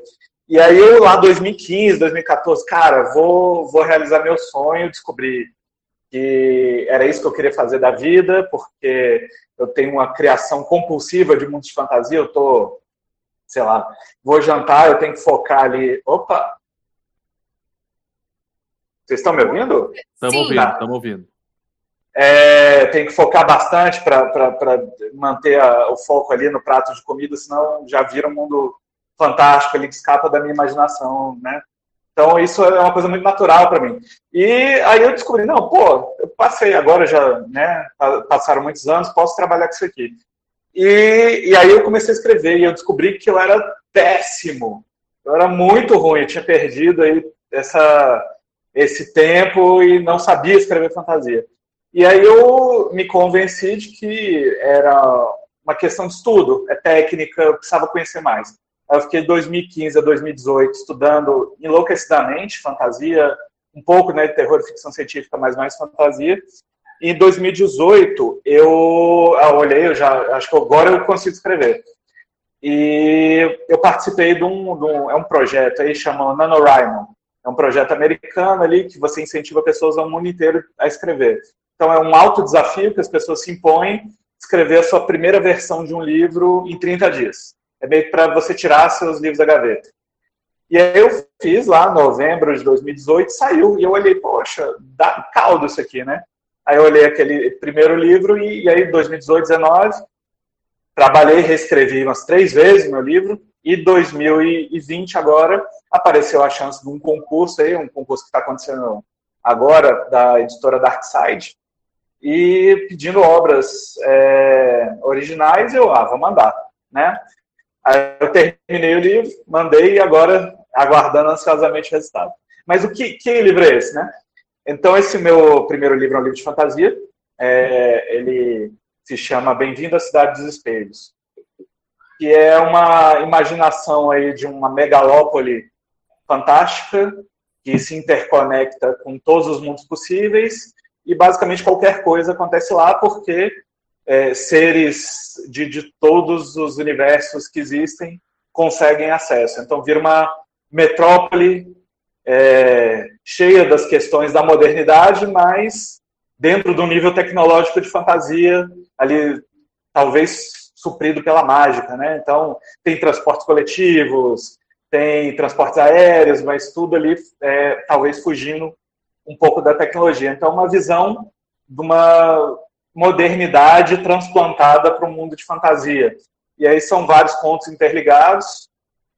E aí eu lá 2015, 2014, cara, vou, vou realizar meu sonho, descobri que era isso que eu queria fazer da vida, porque eu tenho uma criação compulsiva de mundos de fantasia, eu tô, sei lá, vou jantar, eu tenho que focar ali. Opa! Vocês estão me ouvindo? Estamos ouvindo, estamos ouvindo. É, tem que focar bastante para manter a, o foco ali no prato de comida, senão já vira um mundo fantástico ali que escapa da minha imaginação, né? Então isso é uma coisa muito natural para mim. E aí eu descobri, não, pô, eu passei agora já, né? Passaram muitos anos, posso trabalhar com isso aqui. E, e aí eu comecei a escrever e eu descobri que eu era péssimo. Eu era muito ruim, eu tinha perdido aí essa, esse tempo e não sabia escrever fantasia. E aí eu me convenci de que era uma questão de estudo, é técnica, eu precisava conhecer mais. Eu fiquei de 2015 a 2018 estudando enlouquecidamente fantasia, um pouco né, de terror e ficção científica, mas mais fantasia. E em 2018 eu, eu olhei, eu já acho que agora eu consigo escrever. E eu participei de um, de um é um projeto aí chamado NaNoWriMo. É um projeto americano ali que você incentiva pessoas ao mundo inteiro a escrever. Então, é um alto desafio que as pessoas se impõem escrever a sua primeira versão de um livro em 30 dias. É meio para você tirar seus livros da gaveta. E aí eu fiz lá, novembro de 2018, saiu. E eu olhei, poxa, dá caldo isso aqui, né? Aí eu olhei aquele primeiro livro e, e aí 2018, 2019, trabalhei, reescrevi umas três vezes meu livro. E 2020 agora apareceu a chance de um concurso aí, um concurso que está acontecendo agora da editora Darkside, e pedindo obras é, originais, eu, ah, vou mandar, né? Aí eu terminei o livro, mandei e agora aguardando ansiosamente o resultado. Mas o que, que livro é esse, né? Então, esse meu primeiro livro é um livro de fantasia. É, ele se chama Bem-vindo à Cidade dos Espelhos, que é uma imaginação aí de uma megalópole fantástica que se interconecta com todos os mundos possíveis e basicamente qualquer coisa acontece lá porque é, seres de, de todos os universos que existem conseguem acesso. Então vira uma metrópole é, cheia das questões da modernidade, mas dentro do nível tecnológico de fantasia, ali talvez suprido pela mágica, né? Então tem transportes coletivos, tem transportes aéreos, mas tudo ali é, talvez fugindo um pouco da tecnologia. Então, uma visão de uma modernidade transplantada para o mundo de fantasia. E aí são vários contos interligados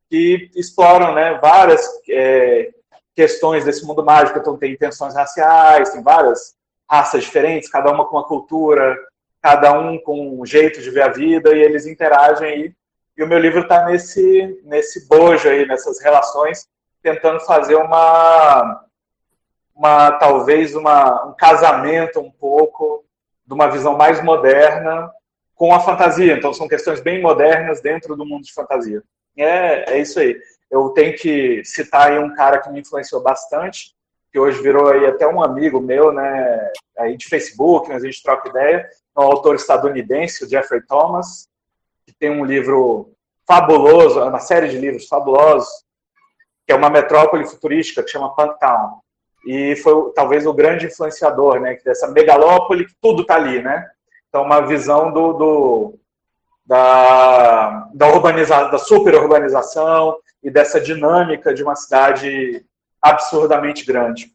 que exploram né, várias é, questões desse mundo mágico. Então, tem tensões raciais, tem várias raças diferentes, cada uma com uma cultura, cada um com um jeito de ver a vida, e eles interagem aí. E o meu livro está nesse, nesse bojo aí, nessas relações, tentando fazer uma, uma talvez uma, um casamento um pouco de uma visão mais moderna com a fantasia. Então, são questões bem modernas dentro do mundo de fantasia. É, é isso aí. Eu tenho que citar aí um cara que me influenciou bastante, que hoje virou aí até um amigo meu, né, aí de Facebook, a gente troca ideia, é um autor estadunidense, o Jeffrey Thomas, que tem um livro fabuloso, uma série de livros fabulosos, que é uma metrópole futurística que chama Punktown e foi talvez o grande influenciador, né, dessa megalópole que tudo está ali, né? Então uma visão do, do da da urbanização, da superurbanização e dessa dinâmica de uma cidade absurdamente grande.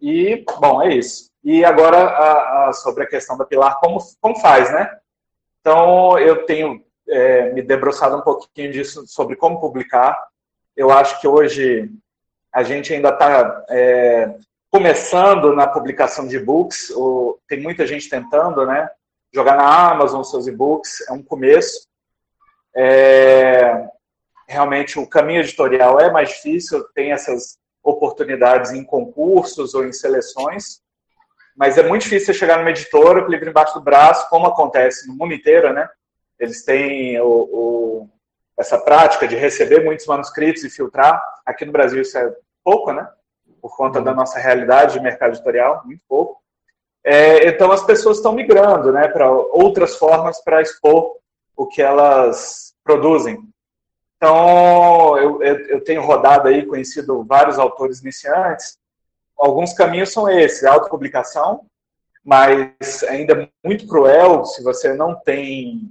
E bom, é isso. E agora a, a, sobre a questão da Pilar, como como faz, né? Então eu tenho é, me debruçado um pouquinho disso sobre como publicar. Eu acho que hoje a gente ainda está é, começando na publicação de e-books, tem muita gente tentando, né? Jogar na Amazon seus e-books, é um começo. É, realmente o caminho editorial é mais difícil, tem essas oportunidades em concursos ou em seleções, mas é muito difícil você chegar numa editora com o livro embaixo do braço, como acontece no mundo inteiro, né? Eles têm o, o, essa prática de receber muitos manuscritos e filtrar. Aqui no Brasil isso é pouco, né? Por conta da nossa realidade de mercado editorial, muito pouco. É, então as pessoas estão migrando, né, para outras formas para expor o que elas produzem. Então, eu, eu, tenho rodado aí, conhecido vários autores iniciantes. Alguns caminhos são esses: autopublicação, mas ainda muito cruel se você não tem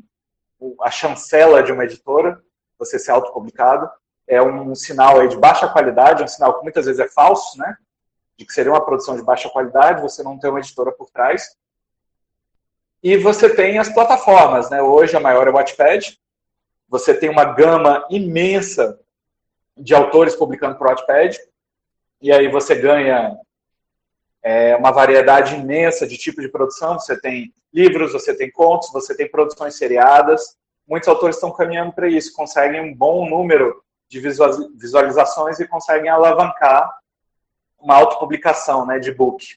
a chancela de uma editora, você ser autopublicado. É um sinal aí de baixa qualidade, é um sinal que muitas vezes é falso, né? De que seria uma produção de baixa qualidade, você não tem uma editora por trás. E você tem as plataformas, né? Hoje a maior é o Wattpad, você tem uma gama imensa de autores publicando por Wattpad, e aí você ganha é, uma variedade imensa de tipo de produção. Você tem livros, você tem contos, você tem produções seriadas. Muitos autores estão caminhando para isso, conseguem um bom número de visualizações e conseguem alavancar uma autopublicação né, de book.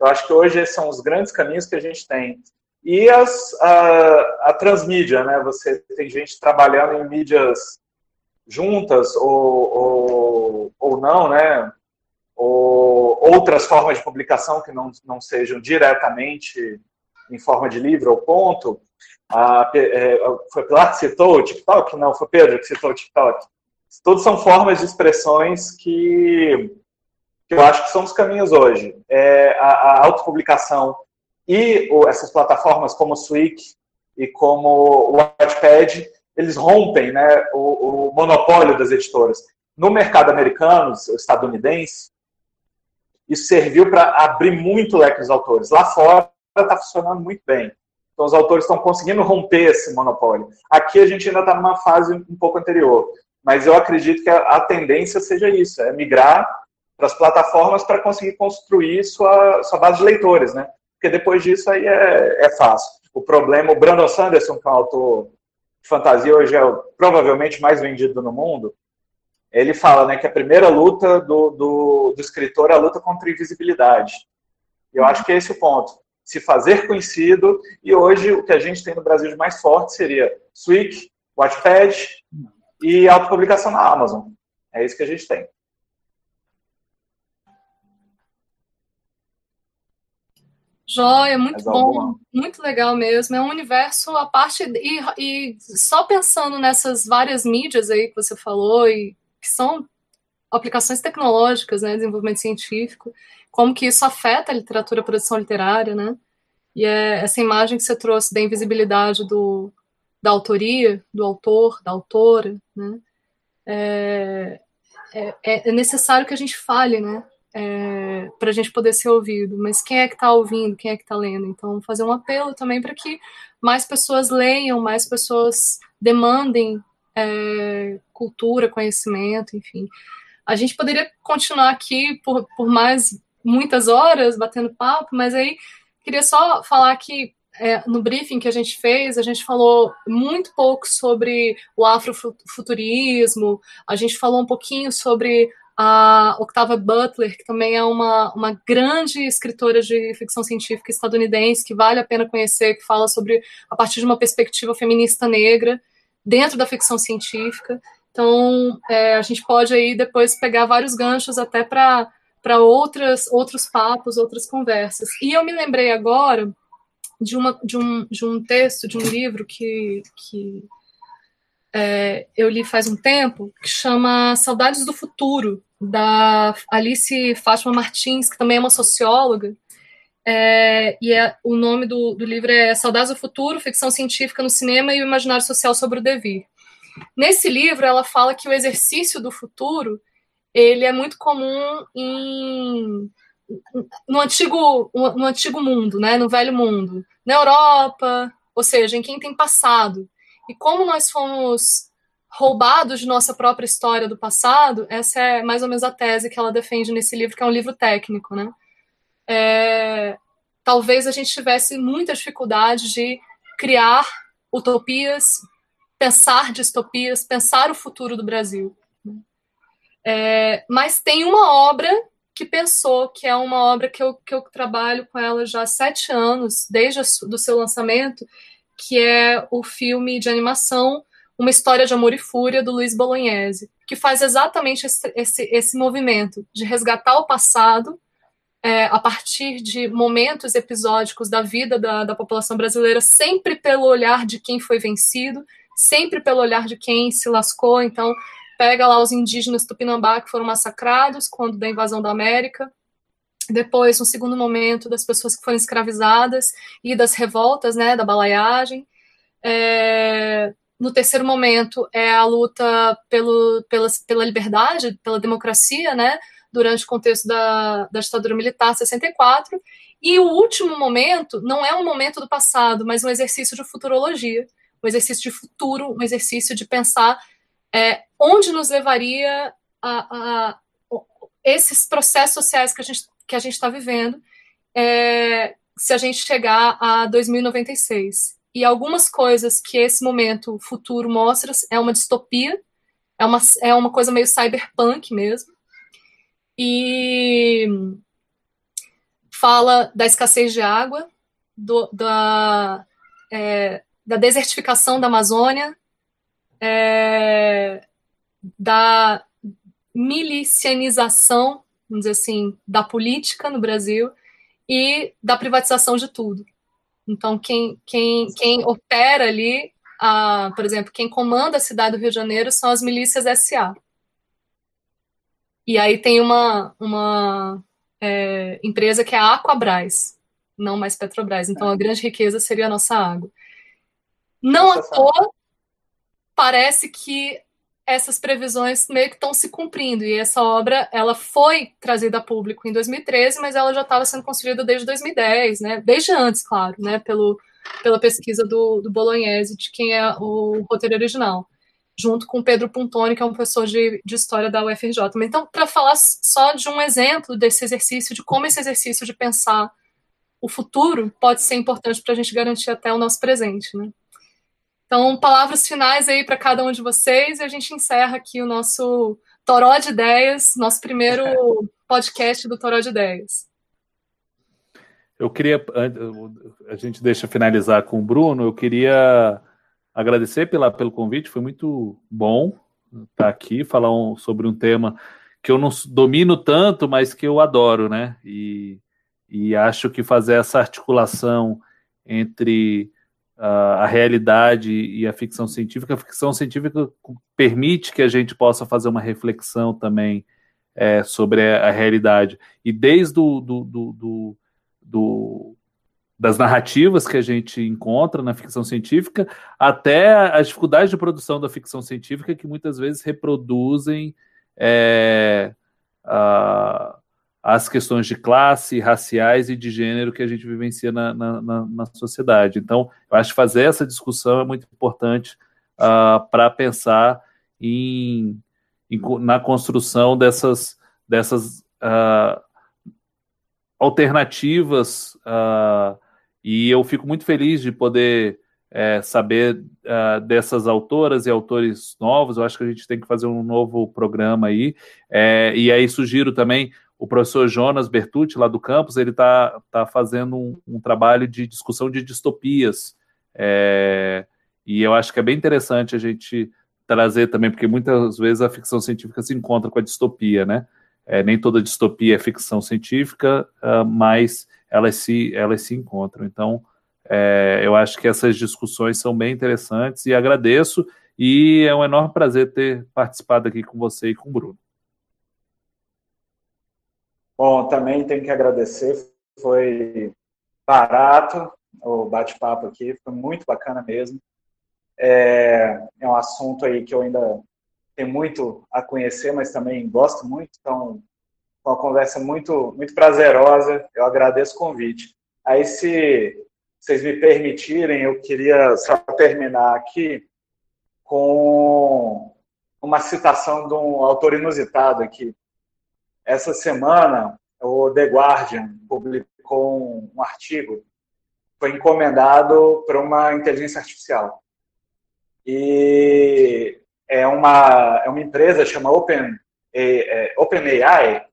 Eu acho que hoje esses são os grandes caminhos que a gente tem. E as, a, a transmídia, né? Você tem gente trabalhando em mídias juntas ou, ou, ou não, né? Ou outras formas de publicação que não, não sejam diretamente em forma de livro ou ponto. É, foi Pilar que citou o TikTok? Não, foi Pedro que citou o TikTok. Todos são formas de expressões que, que eu acho que são os caminhos hoje. É, a, a autopublicação e essas plataformas como o Swig e como o Wattpad, eles rompem né, o, o monopólio das editoras. No mercado americano, estadunidense, isso serviu para abrir muito o leque dos autores. Lá fora está funcionando muito bem. Então, os autores estão conseguindo romper esse monopólio. Aqui a gente ainda está numa fase um pouco anterior. Mas eu acredito que a, tendência seja isso, é migrar para as plataformas para conseguir construir sua, sua base de leitores, né? porque depois disso aí é, é fácil. O problema, o Brandon Sanderson, que é um autor de fantasia, hoje é o, provavelmente mais vendido no mundo, ele fala né, que a primeira luta do, do, do escritor é a luta contra a invisibilidade. Eu acho que é esse o ponto. Se fazer conhecido, e hoje o que a gente tem no Brasil de mais forte seria Swig, Watchpad e autopublicação na Amazon. É isso que a gente tem. Joia, muito bom, muito legal mesmo. É um universo a parte e, e, só pensando nessas várias mídias aí que você falou e que são aplicações tecnológicas, né, desenvolvimento científico, como que isso afeta a literatura, a produção literária, né? E é essa imagem que você trouxe da invisibilidade do, da autoria, do autor, da autora, né? É, é, é necessário que a gente fale, né? é, para a gente poder ser ouvido. Mas quem é que está ouvindo? Quem é que está lendo? Então, fazer um apelo também para que mais pessoas leiam, mais pessoas demandem é, cultura, conhecimento, enfim. A gente poderia continuar aqui por, por mais muitas horas batendo papo, mas aí queria só falar que é, no briefing que a gente fez, a gente falou muito pouco sobre o afrofuturismo, a gente falou um pouquinho sobre a Octavia Butler, que também é uma, uma grande escritora de ficção científica estadunidense, que vale a pena conhecer, que fala sobre, a partir de uma perspectiva feminista negra, dentro da ficção científica. Então, é, a gente pode aí depois pegar vários ganchos até para outras outros papos, outras conversas. E eu me lembrei agora de, uma, de, um, de um texto, de um livro que, que é, eu li faz um tempo, que chama Saudades do Futuro, da Alice Fátima Martins, que também é uma socióloga, é, e é, o nome do, do, livro é Saudades do Futuro, Ficção Científica no Cinema e o Imaginário Social sobre o Devir. Nesse livro, ela fala que o exercício do futuro ele é muito comum em, no, antigo, no antigo mundo, né, no velho mundo, na Europa, ou seja, em quem tem passado. E como nós fomos roubados de nossa própria história do passado, essa é mais ou menos a tese que ela defende nesse livro, que é um livro técnico, né? é, talvez a gente tivesse muita dificuldade de criar utopias, pensar distopias, pensar o futuro do Brasil. É, mas tem uma obra que pensou, que é uma obra que eu, que eu trabalho com ela já há sete anos, desde o seu lançamento, que é o filme de animação Uma História de Amor e Fúria, do Luiz Bolognese, que faz exatamente esse, esse, esse movimento de resgatar o passado é, a partir de momentos episódicos da vida da, da população brasileira, sempre pelo olhar de quem foi vencido, sempre pelo olhar de quem se lascou. Então, pega lá os indígenas Tupinambá que foram massacrados quando da invasão da América, depois, no segundo momento, das pessoas que foram escravizadas e das revoltas, né, da balaiagem. É, no terceiro momento é a luta pelo, pela, pela liberdade, pela democracia, né, durante o contexto da, da ditadura militar 64. E o último momento não é um momento do passado, mas um exercício de futurologia, um exercício de futuro, um exercício de pensar é, onde nos levaria a, a, esses processos sociais que a gente que a gente está vivendo é, se a gente chegar a 2096. E algumas coisas que esse momento futuro mostra é uma distopia, é uma, é uma coisa meio cyberpunk mesmo. E fala da escassez de água, do, da, é, da desertificação da Amazônia, é, da milicianização vamos dizer assim, da política no Brasil e da privatização de tudo. Então, quem, quem, quem opera ali, a, por exemplo, quem comanda a cidade do Rio de Janeiro são as milícias SA. E aí tem uma, uma é, empresa que é a Aquabras, não mais Petrobras. Então, a grande riqueza seria a nossa água. Não à toa, parece que essas previsões meio que estão se cumprindo. E essa obra, ela foi trazida a público em 2013, mas ela já estava sendo construída desde 2010, né? Desde antes, claro, né? Pelo, pela pesquisa do, do Bolognese, de quem é o roteiro original, junto com Pedro Puntoni, que é um professor de, de história da UFRJ. Então, para falar só de um exemplo desse exercício, de como esse exercício de pensar o futuro pode ser importante para a gente garantir até o nosso presente, né? Então, palavras finais aí para cada um de vocês e a gente encerra aqui o nosso Toró de Ideias, nosso primeiro podcast do Toró de Ideias. Eu queria, a gente deixa finalizar com o Bruno, eu queria agradecer pela, pelo convite, foi muito bom estar aqui, falar um, sobre um tema que eu não domino tanto, mas que eu adoro, né? E, e acho que fazer essa articulação entre a realidade e a ficção científica. A ficção científica permite que a gente possa fazer uma reflexão também é, sobre a, realidade. E desde do, do, do, do, das narrativas que a gente encontra na ficção científica até as dificuldades de produção da ficção científica que muitas vezes reproduzem é, a, as questões de classe, raciais e de gênero que a gente vivencia na, na, na, sociedade. Então, eu acho que fazer essa discussão é muito importante uh, para pensar em, em, na construção dessas, dessas uh, alternativas, uh, e eu fico muito feliz de poder é, saber dessas autoras e autores novos. Eu acho que a gente tem que fazer um novo programa aí, é, e aí sugiro também o professor Jonas Bertucci, lá do campus, ele está tá fazendo um, um, trabalho de discussão de distopias. É, e eu acho que é bem interessante a gente trazer também, porque muitas vezes a ficção científica se encontra com a distopia, né? É, nem toda distopia é ficção científica, uh, mas elas se, elas se encontram. Então, é, eu acho que essas discussões são bem interessantes e agradeço. E é um enorme prazer ter participado aqui com você e com o Bruno. Bom, também tenho que agradecer, foi barato o bate-papo aqui, foi muito bacana mesmo. É, é um assunto aí que eu ainda tenho muito a conhecer, mas também gosto muito, então uma conversa muito, muito prazerosa, eu agradeço o convite. Aí, se vocês me permitirem, eu queria só terminar aqui com uma citação de um autor inusitado aqui, essa semana o The Guardian publicou um, artigo, foi encomendado por uma inteligência artificial. E é uma, é uma empresa chama Open, é, é, OpenAI,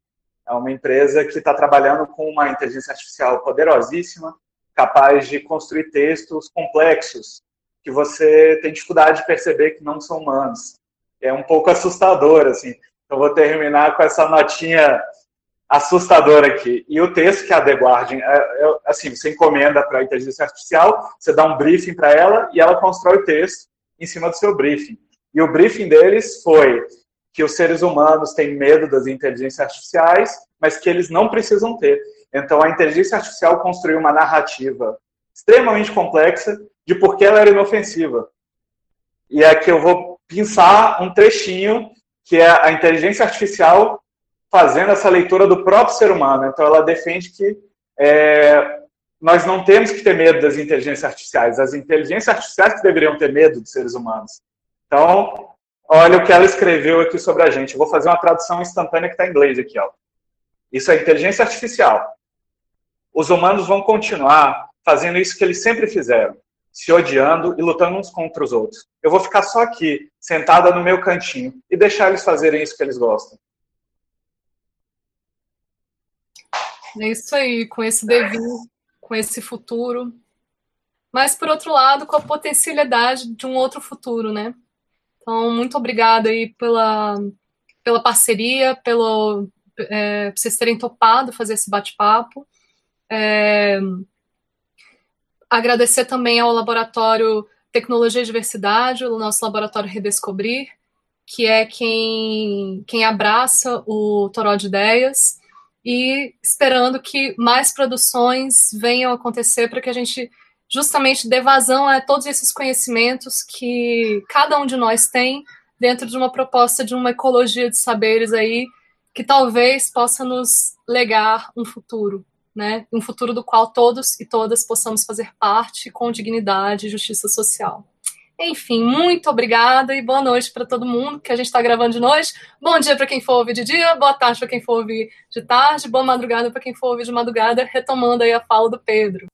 é uma empresa que está trabalhando com uma inteligência artificial poderosíssima, capaz de construir textos complexos que você tem dificuldade de perceber que não são humanos. É um pouco assustador, assim. Eu vou terminar com essa notinha assustadora aqui. E o texto que a The Guardian, é, é, assim, você encomenda para a inteligência artificial, você dá um briefing para ela e ela constrói o texto em cima do seu briefing. E o briefing deles foi que os seres humanos têm medo das inteligências artificiais, mas que eles não precisam ter. Então, a inteligência artificial construiu uma narrativa extremamente complexa de por que ela era inofensiva. E aqui eu vou pensar um trechinho que é a inteligência artificial fazendo essa leitura do próprio ser humano. Então, ela defende que é, nós não temos que ter medo das inteligências artificiais. As inteligências artificiais que deveriam ter medo dos seres humanos. Então, olha o que ela escreveu aqui sobre a gente. Eu vou fazer uma tradução instantânea que está em inglês aqui. Ó. Isso é inteligência artificial. Os humanos vão continuar fazendo isso que eles sempre fizeram, se odiando e lutando uns contra os outros. Eu vou ficar só aqui, sentada no meu cantinho, e deixar eles fazerem isso que eles gostam. É isso aí, com esse devir, com esse futuro. Mas, por outro lado, com a potencialidade de um outro futuro, né? Então, muito obrigada aí pela, pela parceria, pelo, é, por vocês terem topado fazer esse bate-papo. É, agradecer também ao Laboratório Tecnologia e Diversidade, o nosso Laboratório Redescobrir, que é quem, quem abraça o Toró de Ideias, e esperando que mais produções venham acontecer para que a gente justamente dê vazão a todos esses conhecimentos que cada um de nós tem dentro de uma proposta de uma ecologia de saberes aí que talvez possa nos legar um futuro, né? Um futuro do qual todos e todas possamos fazer parte com dignidade e justiça social. Enfim, muito obrigada e boa noite para todo mundo que a gente está gravando de noite. Bom dia para quem for ouvir de dia, boa tarde para quem for ouvir de tarde, boa madrugada para quem for ouvir de madrugada, retomando aí a fala do Pedro.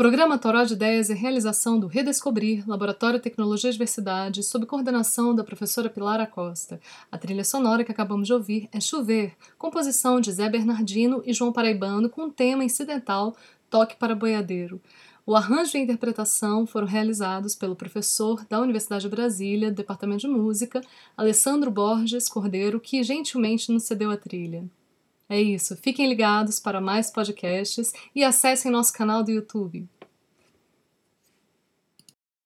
Programa Toró de Ideias é realização do Redescobrir, Laboratório Tecnologia e Diversidade, sob coordenação da professora Pilar Acosta. A trilha sonora que acabamos de ouvir é Chover, composição de Zé Bernardino e João Paraibano, com o tema incidental Toque para Boiadeiro. O arranjo e a interpretação foram realizados pelo professor da Universidade de Brasília, Departamento de Música, Alessandro Borges Cordeiro, que gentilmente nos cedeu a trilha. É isso. Fiquem ligados para mais podcasts e acessem nosso canal do YouTube.